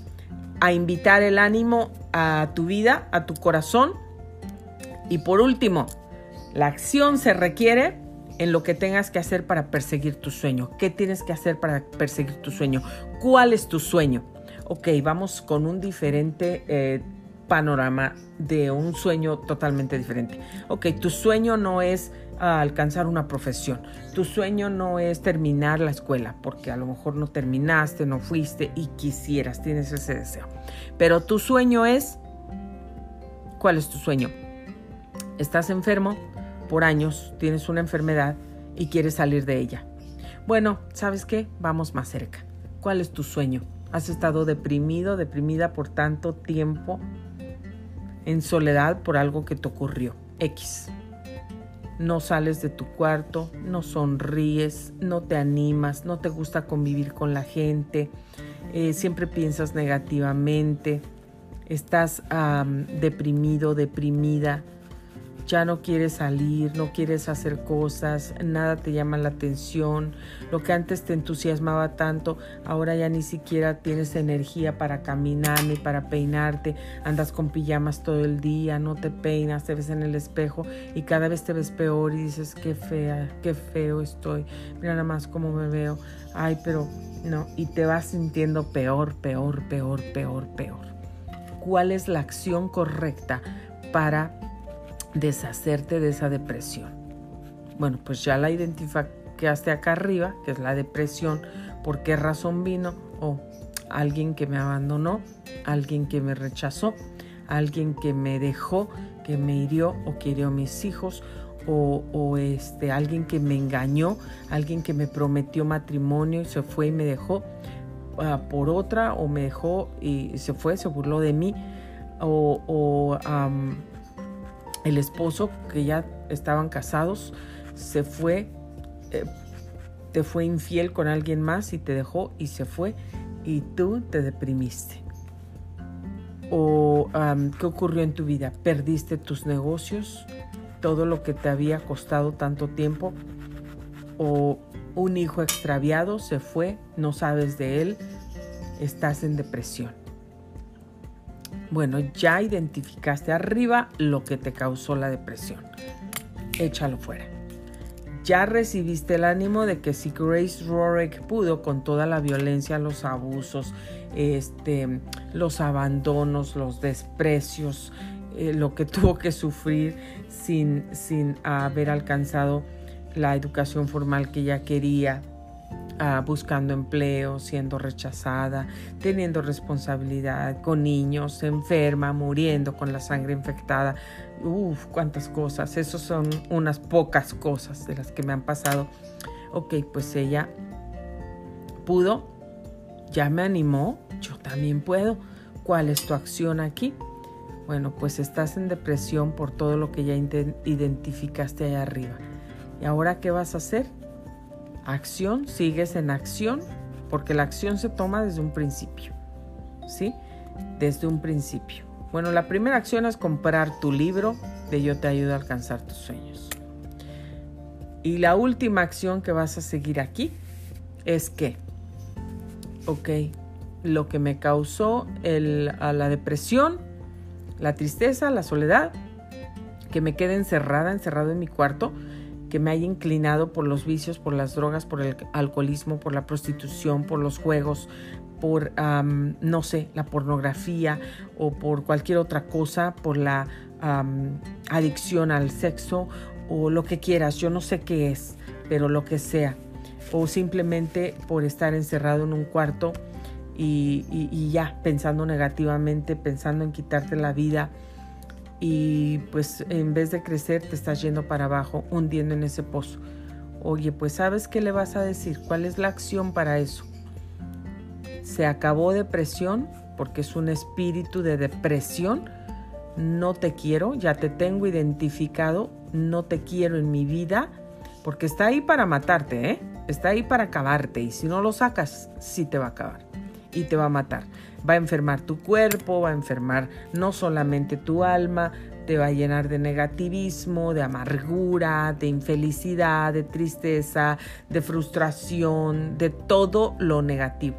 a invitar el ánimo a tu vida, a tu corazón. Y por último, la acción se requiere en lo que tengas que hacer para perseguir tu sueño. ¿Qué tienes que hacer para perseguir tu sueño? ¿Cuál es tu sueño? Ok, vamos con un diferente eh, panorama de un sueño totalmente diferente. Ok, tu sueño no es ah, alcanzar una profesión, tu sueño no es terminar la escuela, porque a lo mejor no terminaste, no fuiste y quisieras, tienes ese deseo. Pero tu sueño es, ¿cuál es tu sueño? Estás enfermo por años, tienes una enfermedad y quieres salir de ella. Bueno, ¿sabes qué? Vamos más cerca. ¿Cuál es tu sueño? ¿Has estado deprimido, deprimida por tanto tiempo en soledad por algo que te ocurrió. X. No sales de tu cuarto, no sonríes, no te animas, no te gusta convivir con la gente, eh, siempre piensas negativamente, estás deprimido, deprimida ya no quieres salir, no quieres hacer cosas, nada te llama la atención, lo que antes te entusiasmaba tanto, ahora ya ni siquiera tienes energía para caminar ni para peinarte, andas con pijamas todo el día, no te peinas, te ves en el espejo y cada vez te ves peor y dices, qué fea, qué feo estoy, mira nada más cómo me veo, ay, pero no, y te vas sintiendo peor, peor, peor, peor, peor. ¿Cuál es la acción correcta para deshacerte de esa depresión. Bueno, pues ya la identificaste acá arriba, que es la depresión, por qué razón vino, o alguien que me abandonó, alguien que me rechazó, alguien que me dejó, que me hirió o que hirió a mis hijos, o, este, alguien que me engañó, alguien que me prometió matrimonio y se fue y me dejó ah, por otra, o me dejó y se fue, se burló de mí, o, el esposo, que ya estaban casados, se fue, eh, te fue infiel con alguien más y te dejó y se fue y tú te deprimiste. ¿O qué ocurrió en tu vida? ¿Perdiste tus negocios? ¿Todo lo que te había costado tanto tiempo? ¿O un hijo extraviado se fue? ¿No sabes de él? Estás en depresión. Bueno, ya identificaste arriba lo que te causó la depresión. Échalo fuera. Ya recibiste el ánimo de que si Grace Rorick pudo con toda la violencia, los abusos, este, los abandonos, los desprecios, eh, lo que tuvo que sufrir sin, sin haber alcanzado la educación formal que ella quería, Ah, buscando empleo, siendo rechazada, teniendo responsabilidad con niños, enferma, muriendo con la sangre infectada. Uf, cuántas cosas. Esas son unas pocas cosas de las que me han pasado. Ok, pues ella pudo, ya me animó, yo también puedo. ¿Cuál es tu acción aquí? Bueno, pues estás en depresión por todo lo que ya identificaste allá arriba. ¿Y ahora qué vas a hacer? Acción, sigues en acción, porque la acción se toma desde un principio, ¿sí? Desde un principio. Bueno, la primera acción es comprar tu libro de Yo te ayudo a alcanzar tus sueños. Y la última acción que vas a seguir aquí es que, ok, lo que me causó la depresión, la tristeza, la soledad, que me quede encerrada, encerrado en mi cuarto, que me haya inclinado por los vicios, por las drogas, por el alcoholismo, por la prostitución, por los juegos, por, no sé, la pornografía o por cualquier otra cosa, por la adicción al sexo o lo que quieras, yo no sé qué es, pero lo que sea, o simplemente por estar encerrado en un cuarto y, y ya pensando negativamente, pensando en quitarte la vida y pues en vez de crecer te estás yendo para abajo, hundiendo en ese pozo. Oye, pues ¿sabes qué le vas a decir? ¿Cuál es la acción para eso? Se acabó depresión porque es un espíritu de depresión. No te quiero, ya te tengo identificado, no te quiero en mi vida, porque está ahí para matarte, ¿eh? Está ahí para acabarte y si no lo sacas, sí te va a acabar. Y te va a matar. Va a enfermar tu cuerpo, va a enfermar no solamente tu alma, te va a llenar de negativismo, de amargura, de infelicidad, de tristeza, de frustración, de todo lo negativo.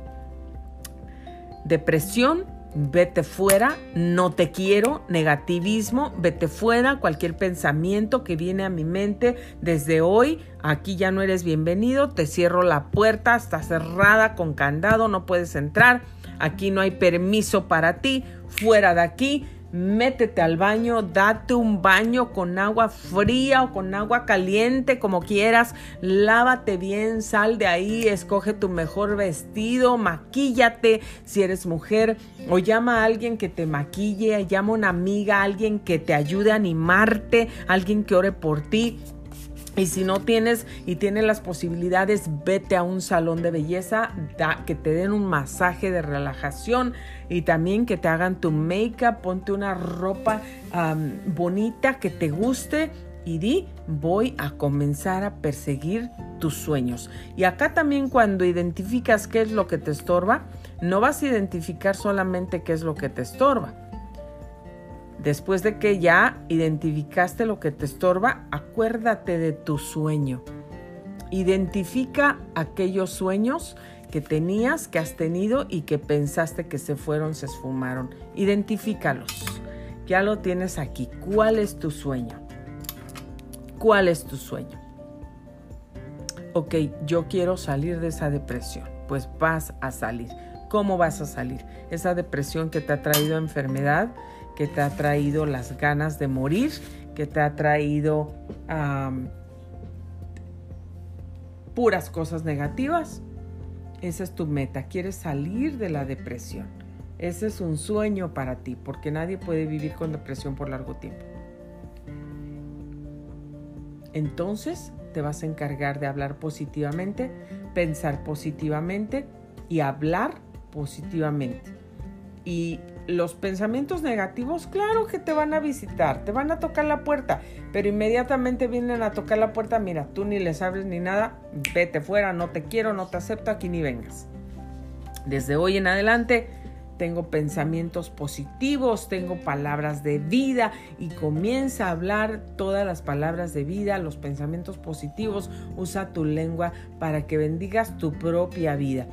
Depresión, vete fuera, no te quiero, negativismo, vete fuera, cualquier pensamiento que viene a mi mente desde hoy, aquí ya no eres bienvenido, te cierro la puerta, está cerrada con candado, no puedes entrar, aquí no hay permiso para ti, fuera de aquí, métete al baño, date un baño con agua fría o con agua caliente, como quieras, lávate bien, sal de ahí, escoge tu mejor vestido, maquíllate si eres mujer o llama a alguien que te maquille, llama a una amiga, alguien que te ayude a animarte, alguien que ore por ti. Y si no tienes y tienes las posibilidades, vete a un salón de belleza, que te den un masaje de relajación y también que te hagan tu make-up, ponte una ropa bonita que te guste y di, voy a comenzar a perseguir tus sueños. Y acá también cuando identificas qué es lo que te estorba, no vas a identificar solamente qué es lo que te estorba Después de que ya identificaste lo que te estorba, acuérdate de tu sueño. Identifica aquellos sueños que tenías, que has tenido y que pensaste que se fueron, se esfumaron. Identifícalos. Ya lo tienes aquí. ¿Cuál es tu sueño? ¿Cuál es tu sueño? Ok, yo quiero salir de esa depresión. Pues vas a salir. ¿Cómo vas a salir? Esa depresión que te ha traído enfermedad, que te ha traído las ganas de morir, que te ha traído puras cosas negativas. Esa es tu meta. Quieres salir de la depresión. Ese es un sueño para ti, porque nadie puede vivir con depresión por largo tiempo. Entonces te vas a encargar de hablar positivamente, pensar positivamente y hablar positivamente. Y los pensamientos negativos, claro que te van a visitar, te van a tocar la puerta, pero inmediatamente vienen a tocar la puerta, mira, tú ni les abres ni nada, vete fuera, no te quiero, no te acepto, aquí ni vengas. Desde hoy en adelante tengo pensamientos positivos, tengo palabras de vida y comienza a hablar todas las palabras de vida, los pensamientos positivos, usa tu lengua para que bendigas tu propia vida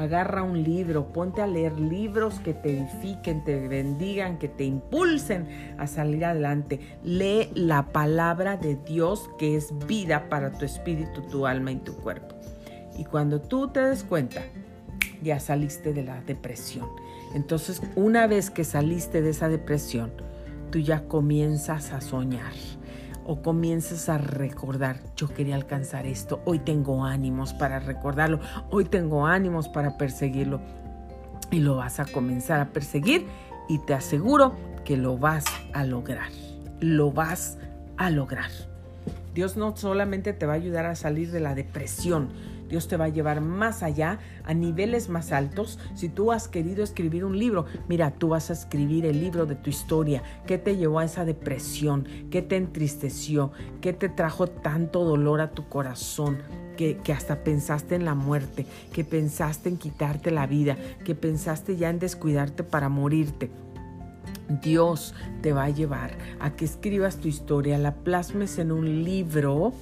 Agarra un libro, ponte a leer libros que te edifiquen, te bendigan, que te impulsen a salir adelante. Lee la palabra de Dios que es vida para tu espíritu, tu alma y tu cuerpo. Y cuando tú te des cuenta, ya saliste de la depresión. Entonces, una vez que saliste de esa depresión, tú ya comienzas a soñar o comienzas a recordar, yo quería alcanzar esto, hoy tengo ánimos para recordarlo, hoy tengo ánimos para perseguirlo. Y lo vas a comenzar a perseguir y te aseguro que lo vas a lograr. Lo vas a lograr. Dios no solamente te va a ayudar a salir de la depresión, Dios te va a llevar más allá, a niveles más altos. Si tú has querido escribir un libro, mira, tú vas a escribir el libro de tu historia. ¿Qué te llevó a esa depresión? ¿Qué te entristeció? ¿Qué te trajo tanto dolor a tu corazón? Que, que, hasta pensaste en la muerte, que pensaste en quitarte la vida, que pensaste ya en descuidarte para morirte. Dios te va a llevar a que escribas tu historia, la plasmes en un libro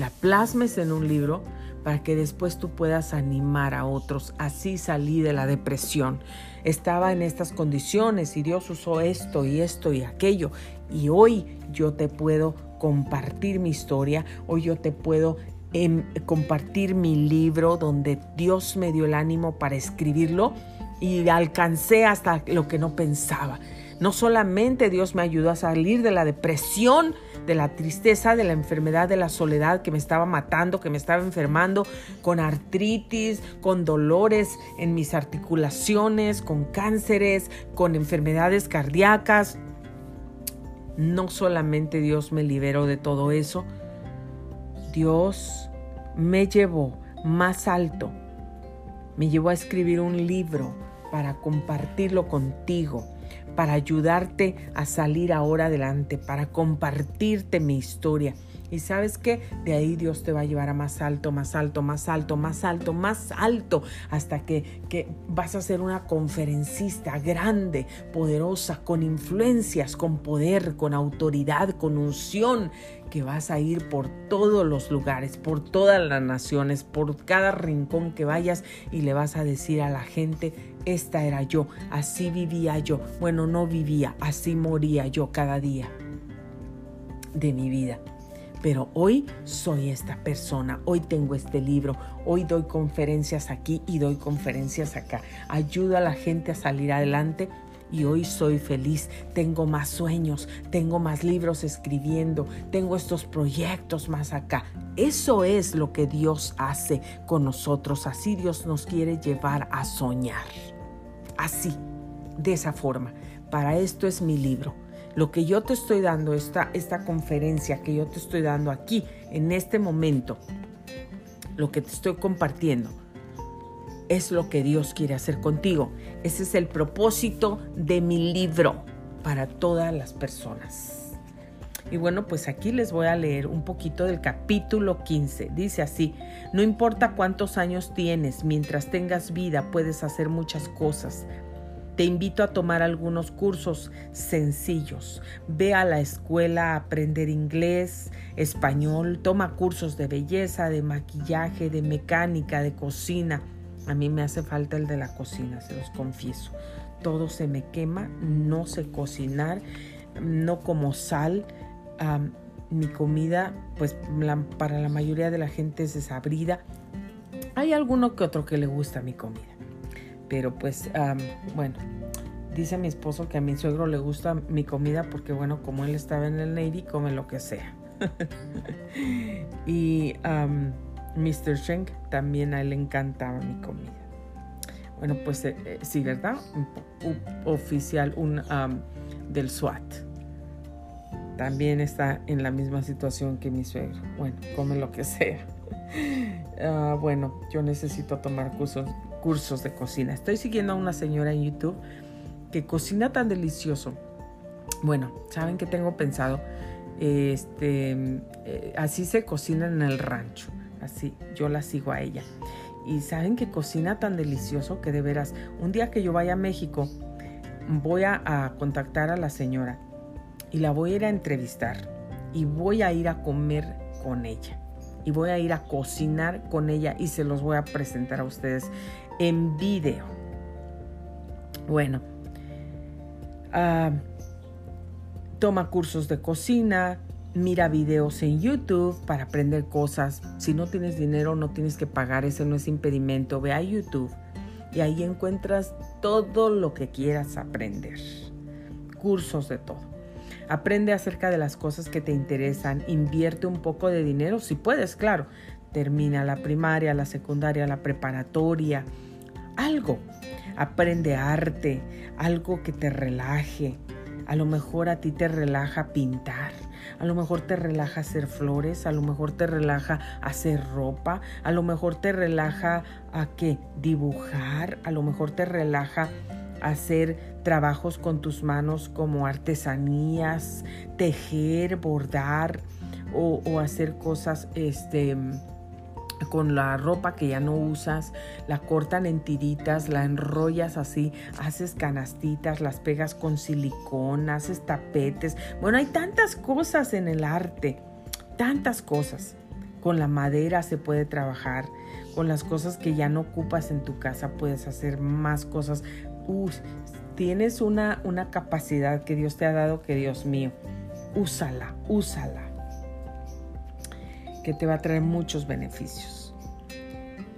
la plasmes en un libro para que después tú puedas animar a otros. Así salí de la depresión. Estaba en estas condiciones y Dios usó esto y esto y aquello. Y hoy yo te puedo compartir mi historia, hoy yo te puedo em, compartir mi libro donde Dios me dio el ánimo para escribirlo y alcancé hasta lo que no pensaba. No solamente Dios me ayudó a salir de la depresión, de la tristeza, de la enfermedad, de la soledad que me estaba matando, que me estaba enfermando, con artritis, con dolores en mis articulaciones, con cánceres, con enfermedades cardíacas. No solamente Dios me liberó de todo eso, Dios me llevó más alto, me llevó a escribir un libro para compartirlo contigo para ayudarte a salir ahora adelante, para compartirte mi historia. Y sabes que de ahí Dios te va a llevar a más alto, más alto, más alto, más alto, más alto, hasta que, que vas a ser una conferencista grande, poderosa, con influencias, con poder, con autoridad, con unción, que vas a ir por todos los lugares, por todas las naciones, por cada rincón que vayas y le vas a decir a la gente, esta era yo, así vivía yo. Bueno, no vivía, así moría yo cada día de mi vida pero hoy soy esta persona, hoy tengo este libro, hoy doy conferencias aquí y doy conferencias acá. Ayudo a la gente a salir adelante y hoy soy feliz, tengo más sueños, tengo más libros escribiendo, tengo estos proyectos más acá. Eso es lo que Dios hace con nosotros, así Dios nos quiere llevar a soñar. Así, de esa forma. Para esto es mi libro lo que yo te estoy dando, esta, esta conferencia que yo te estoy dando aquí, en este momento, lo que te estoy compartiendo, es lo que Dios quiere hacer contigo. Ese es el propósito de mi libro para todas las personas. Y bueno, pues aquí les voy a leer un poquito del capítulo 15. Dice así, no importa cuántos años tienes, mientras tengas vida puedes hacer muchas cosas. Te invito a tomar algunos cursos sencillos. Ve a la escuela a aprender inglés, español, toma cursos de belleza, de maquillaje, de mecánica, de cocina. A mí me hace falta el de la cocina, se los confieso. Todo se me quema, no sé cocinar, no como sal. mi comida, pues para la mayoría de la gente es desabrida. Hay alguno que otro que le gusta mi comida pero pues, bueno, dice mi esposo que a mi suegro le gusta mi comida porque, bueno, como él estaba en el Navy, come lo que sea. y Mr. Schenk también a él le encantaba mi comida. Bueno, pues eh, eh, sí, ¿verdad? Oficial un, del SWAT. También está en la misma situación que mi suegro. Bueno, come lo que sea. Ah, bueno, yo necesito tomar cursos, cursos de cocina. Estoy siguiendo a una señora en YouTube que cocina tan delicioso. Bueno, ¿saben qué tengo pensado? Este, eh, así se cocina en el rancho. Así, yo la sigo a ella. Y saben que cocina tan delicioso que de veras, un día que yo vaya a México, voy a, a contactar a la señora y la voy a ir a entrevistar y voy a ir a comer con ella y voy a ir a cocinar con ella y se los voy a presentar a ustedes en video. Bueno, ah, toma cursos de cocina, mira videos en YouTube para aprender cosas. Si no tienes dinero, no tienes que pagar, ese no es impedimento. Ve a YouTube y ahí encuentras todo lo que quieras aprender. Cursos de todo. Aprende acerca de las cosas que te interesan, invierte un poco de dinero si puedes, claro. Termina la primaria, la secundaria, la preparatoria, algo. Aprende arte, algo que te relaje. A lo mejor a ti te relaja pintar, a lo mejor te relaja hacer flores, a lo mejor te relaja hacer ropa, a lo mejor te relaja a qué? Dibujar, a lo mejor te relaja hacer trabajos con tus manos como artesanías, tejer, bordar o, o hacer cosas este con la ropa que ya no usas, la cortan en tiritas, la enrollas así, haces canastitas, las pegas con silicón, haces tapetes. Bueno, hay tantas cosas en el arte, tantas cosas. Con la madera se puede trabajar, con las cosas que ya no ocupas en tu casa puedes hacer más cosas. tienes una, una capacidad que Dios te ha dado que Dios mío, úsala, úsala que te va a traer muchos beneficios.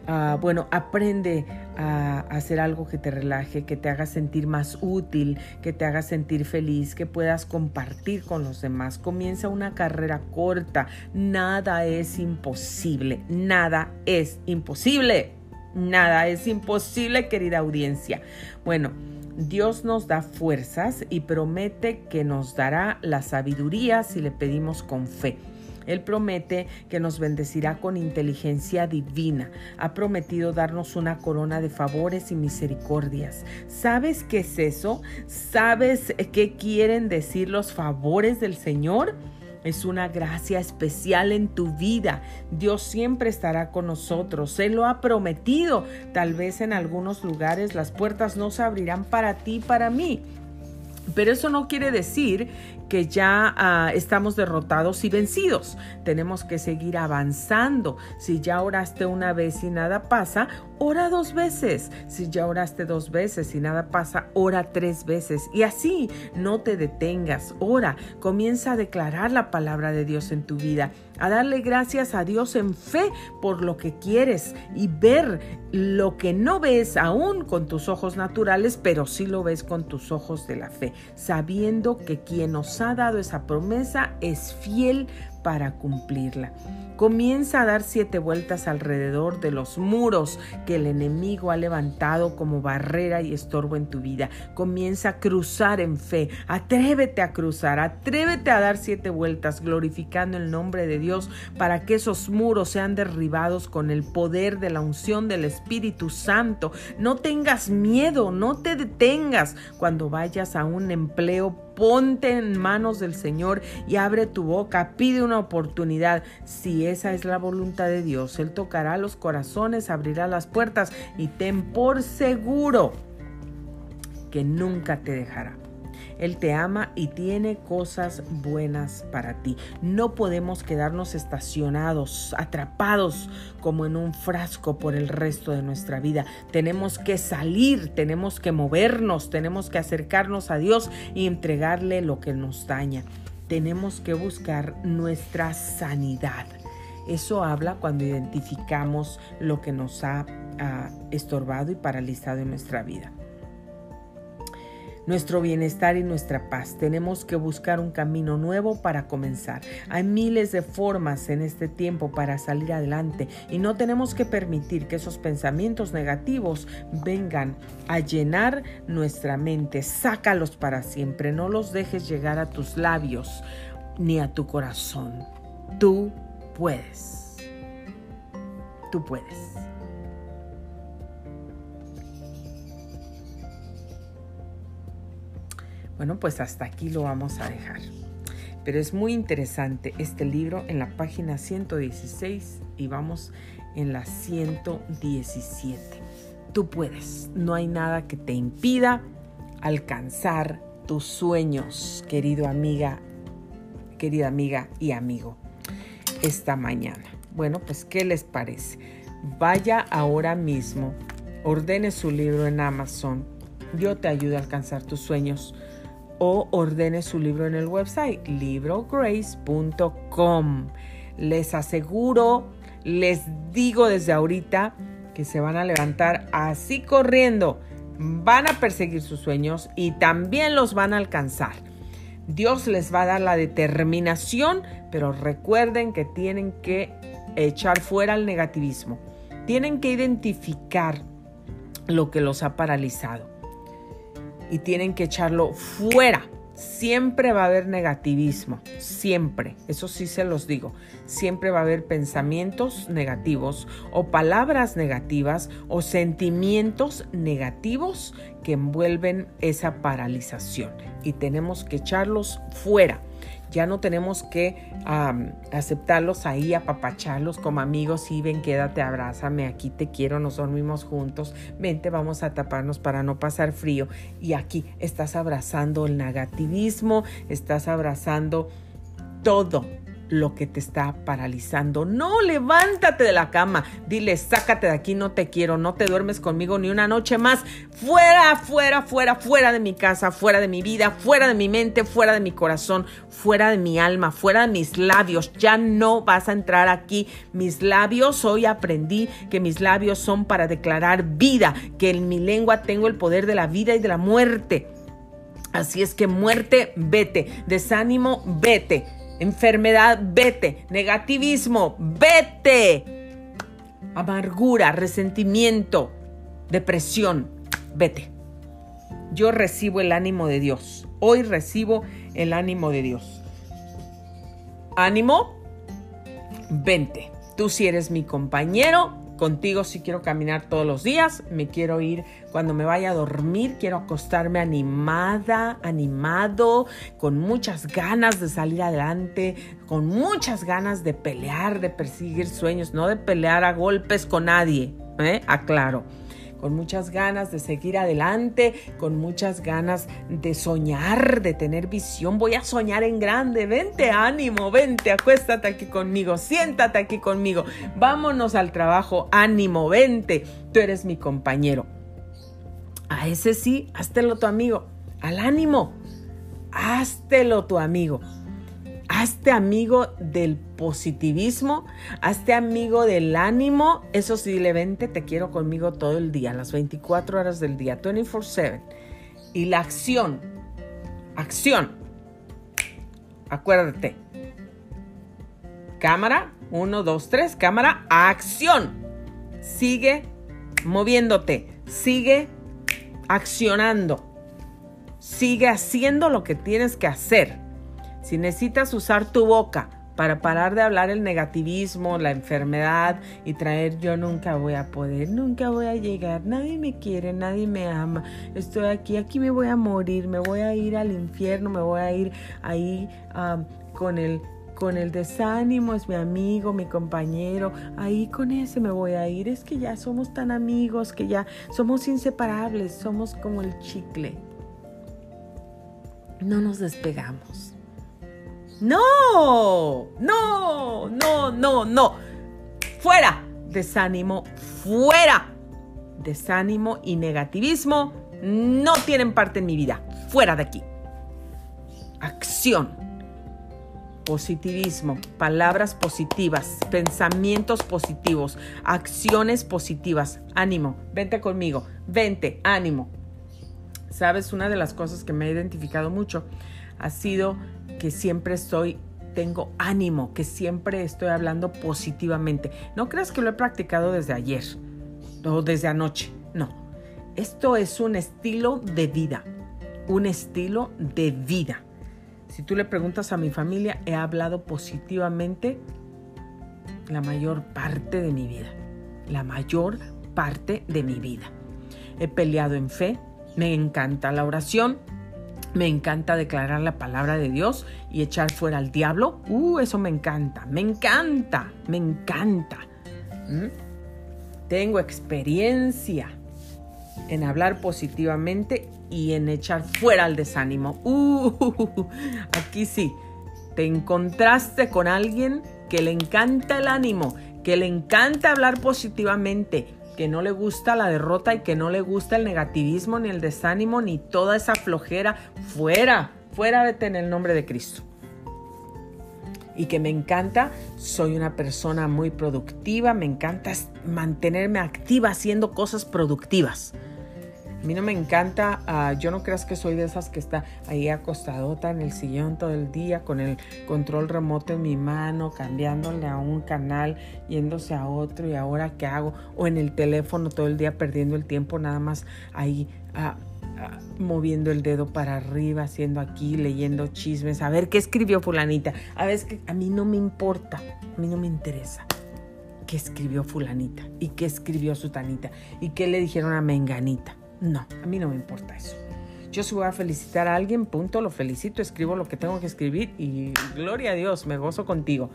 Ah, bueno, aprende a hacer algo que te relaje, que te haga sentir más útil, que te haga sentir feliz, que puedas compartir con los demás. Comienza una carrera corta. Nada es imposible. Nada es imposible. Nada es imposible, querida audiencia. Bueno, Dios nos da fuerzas y promete que nos dará la sabiduría si le pedimos con fe. Él promete que nos bendecirá con inteligencia divina. Ha prometido darnos una corona de favores y misericordias. ¿Sabes qué es eso? ¿Sabes qué quieren decir los favores del Señor? Es una gracia especial en tu vida. Dios siempre estará con nosotros. Él lo ha prometido. Tal vez en algunos lugares las puertas no se abrirán para ti y para mí. Pero eso no quiere decir que ya ah, estamos derrotados y vencidos. Tenemos que seguir avanzando. Si ya oraste una vez y nada pasa, ora dos veces. Si ya oraste dos veces y nada pasa, ora tres veces. Y así, no te detengas. Ora, comienza a declarar la palabra de Dios en tu vida, a darle gracias a Dios en fe por lo que quieres y ver lo que no ves aún con tus ojos naturales, pero sí lo ves con tus ojos de la fe, sabiendo que quien nos ha dado esa promesa es fiel para cumplirla. Comienza a dar siete vueltas alrededor de los muros que el enemigo ha levantado como barrera y estorbo en tu vida. Comienza a cruzar en fe. Atrévete a cruzar. Atrévete a dar siete vueltas glorificando el nombre de Dios para que esos muros sean derribados con el poder de la unción del Espíritu Santo. No tengas miedo, no te detengas cuando vayas a un empleo ponte en manos del Señor y abre tu boca, pide una oportunidad. Si esa es la voluntad de Dios, Él tocará los corazones, abrirá las puertas y ten por seguro que nunca te dejará. Él te ama y tiene cosas buenas para ti. No podemos quedarnos estacionados, atrapados como en un frasco por el resto de nuestra vida. Tenemos que salir, tenemos que movernos, tenemos que acercarnos a Dios y entregarle lo que nos daña. Tenemos que buscar nuestra sanidad. Eso habla cuando identificamos lo que nos ha, ha estorbado y paralizado en nuestra vida nuestro bienestar y nuestra paz. Tenemos que buscar un camino nuevo para comenzar. Hay miles de formas en este tiempo para salir adelante y no tenemos que permitir que esos pensamientos negativos vengan a llenar nuestra mente. Sácalos para siempre, no los dejes llegar a tus labios ni a tu corazón. Tú puedes. Tú puedes. Bueno, pues hasta aquí lo vamos a dejar. Pero es muy interesante este libro en la página 116 y vamos en la 117. Tú puedes, no hay nada que te impida alcanzar tus sueños, querido amiga, querida amiga y amigo, esta mañana. Bueno, pues ¿qué les parece? Vaya ahora mismo, ordene su libro en Amazon. Yo te ayudo a alcanzar tus sueños o ordene su libro en el website librograce.com. Les aseguro, les digo desde ahorita que se van a levantar así corriendo, van a perseguir sus sueños y también los van a alcanzar. Dios les va a dar la determinación, pero recuerden que tienen que echar fuera el negativismo. Tienen que identificar lo que los ha paralizado y tienen que echarlo fuera. Siempre va a haber negativismo, siempre, eso sí se los digo, siempre va a haber pensamientos negativos o palabras negativas o sentimientos negativos que envuelven esa paralización. Y tenemos que echarlos fuera ya no tenemos que aceptarlos ahí, apapacharlos como amigos. y ven, quédate, abrázame, aquí te quiero, nos dormimos juntos. Vente, vamos a taparnos para no pasar frío. Y aquí estás abrazando el negativismo, estás abrazando todo lo que te está paralizando. No, levántate de la cama. Dile, sácate de aquí, no te quiero, no te duermes conmigo ni una noche más. Fuera, fuera, fuera, fuera de mi casa, fuera de mi vida, fuera de mi mente, fuera de mi corazón, fuera de mi alma, fuera de mis labios. Ya no vas a entrar aquí. Mis labios, hoy aprendí que mis labios son para declarar vida, que en mi lengua tengo el poder de la vida y de la muerte. Así es que muerte, vete. Desánimo, vete Enfermedad, vete. Negativismo, vete. Amargura, resentimiento, depresión, vete. Yo recibo el ánimo de Dios. Hoy recibo el ánimo de Dios. Ánimo, vente. Tú si eres mi compañero, contigo sí quiero caminar todos los días, me quiero ir cuando me vaya a dormir, quiero acostarme animada, animado, con muchas ganas de salir adelante, con muchas ganas de pelear, de perseguir sueños, no de pelear a golpes con nadie, ¿eh? aclaro con muchas ganas de seguir adelante, con muchas ganas de soñar, de tener visión. Voy a soñar en grande. Vente, ánimo, vente, acuéstate aquí conmigo, siéntate aquí conmigo. Vámonos al trabajo, ánimo, vente. Tú eres mi compañero. A ese sí, háztelo tu amigo. Al ánimo, háztelo tu amigo. Hazte amigo del positivismo, hazte amigo del ánimo. Eso sí, le vente, te quiero conmigo todo el día, las 24 horas del día, 24/7. Y la acción, acción. Acuérdate. Cámara, 1, 2, 3, cámara, acción. Sigue moviéndote, sigue accionando, sigue haciendo lo que tienes que hacer. Si necesitas usar tu boca para parar de hablar el negativismo, la enfermedad y traer yo nunca voy a poder, nunca voy a llegar, nadie me quiere, nadie me ama, estoy aquí, aquí me voy a morir, me voy a ir al infierno, me voy a ir ahí con el con el desánimo, es mi amigo, mi compañero, ahí con ese me voy a ir, es que ya somos tan amigos, que ya somos inseparables, somos como el chicle. No nos despegamos. No, no, no, no, no. Fuera. Desánimo, fuera. Desánimo y negativismo no tienen parte en mi vida. Fuera de aquí. Acción. Positivismo, palabras positivas, pensamientos positivos, acciones positivas. Ánimo, vente conmigo, vente, ánimo. Sabes, una de las cosas que me ha identificado mucho ha sido que siempre estoy, tengo ánimo, que siempre estoy hablando positivamente. No creas que lo he practicado desde ayer o desde anoche, no. Esto es un estilo de vida, un estilo de vida. Si tú le preguntas a mi familia, he hablado positivamente la mayor parte de mi vida, la mayor parte de mi vida. He peleado en fe, me encanta la oración, me encanta declarar la palabra de Dios y echar fuera al diablo. Uh, eso me encanta, me encanta, me encanta. ¿Mm? Tengo experiencia en hablar positivamente y en echar fuera al desánimo. Uh, aquí sí, te encontraste con alguien que le encanta el ánimo, que le encanta hablar positivamente, que no le gusta la derrota y que no le gusta el negativismo, ni el desánimo, ni toda esa flojera, fuera, fuera vete en el nombre de Cristo. Y que me encanta, soy una persona muy productiva, me encanta mantenerme activa haciendo cosas productivas. A mí no me encanta, ah, yo no creas que soy de esas que está ahí acostadota en el sillón todo el día con el control remoto en mi mano, cambiándole a un canal, yéndose a otro y ahora qué hago, o en el teléfono todo el día perdiendo el tiempo nada más ahí ah, ah, moviendo el dedo para arriba, haciendo aquí, leyendo chismes, a ver qué escribió fulanita. A veces que a mí no me importa, a mí no me interesa qué escribió fulanita y qué escribió sutanita y qué le dijeron a menganita. No, a mí no me importa eso. Yo si voy a felicitar a alguien, punto, lo felicito, escribo lo que tengo que escribir y gloria a Dios, me gozo contigo.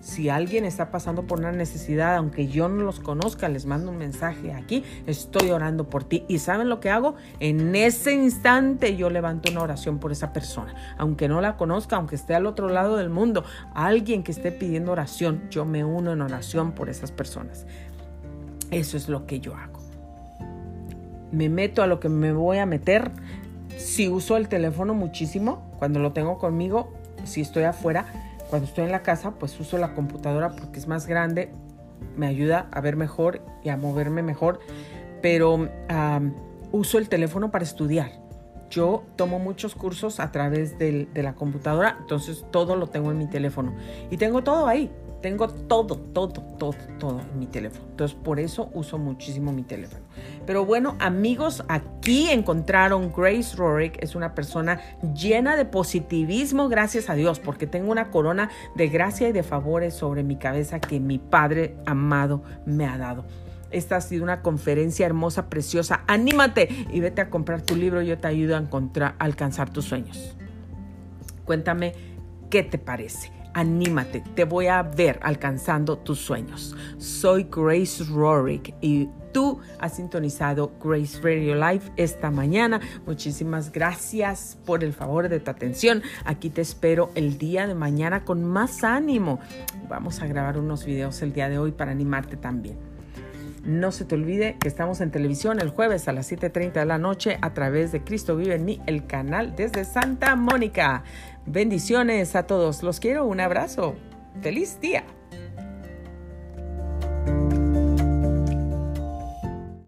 Si alguien está pasando por una necesidad, aunque yo no los conozca, les mando un mensaje aquí, estoy orando por ti. ¿Y saben lo que hago? En ese instante yo levanto una oración por esa persona. Aunque no la conozca, aunque esté al otro lado del mundo, alguien que esté pidiendo oración, yo me uno en oración por esas personas. Eso es lo que yo hago me meto a lo que me voy a meter. Si uso el teléfono muchísimo, cuando lo tengo conmigo, si estoy afuera, cuando estoy en la casa, pues uso la computadora porque es más grande, me ayuda a ver mejor y a moverme mejor, pero uso el teléfono para estudiar. Yo tomo muchos cursos a través de la computadora, entonces todo lo tengo en mi teléfono y tengo todo ahí Tengo todo, todo, todo, todo en mi teléfono. Entonces, por eso uso muchísimo mi teléfono. Pero bueno, amigos, aquí encontraron Grace Rorick. Es una persona llena de positivismo, gracias a Dios, porque tengo una corona de gracia y de favores sobre mi cabeza que mi Padre amado me ha dado. Esta ha sido una conferencia hermosa, preciosa. Anímate y vete a comprar tu libro. Yo te ayudo a, encontrar, a alcanzar tus sueños. Cuéntame qué te parece anímate, te voy a ver alcanzando tus sueños. Soy Grace Rorick y tú has sintonizado Grace Radio Live esta mañana. Muchísimas gracias por el favor de tu atención. Aquí te espero el día de mañana con más ánimo. Vamos a grabar unos videos el día de hoy para animarte también. No se te olvide que estamos en televisión el jueves a las 7.30 de la noche a través de Cristo Vive en mí, el canal desde Santa Mónica. Bendiciones a todos. Los quiero. Un abrazo. Feliz día.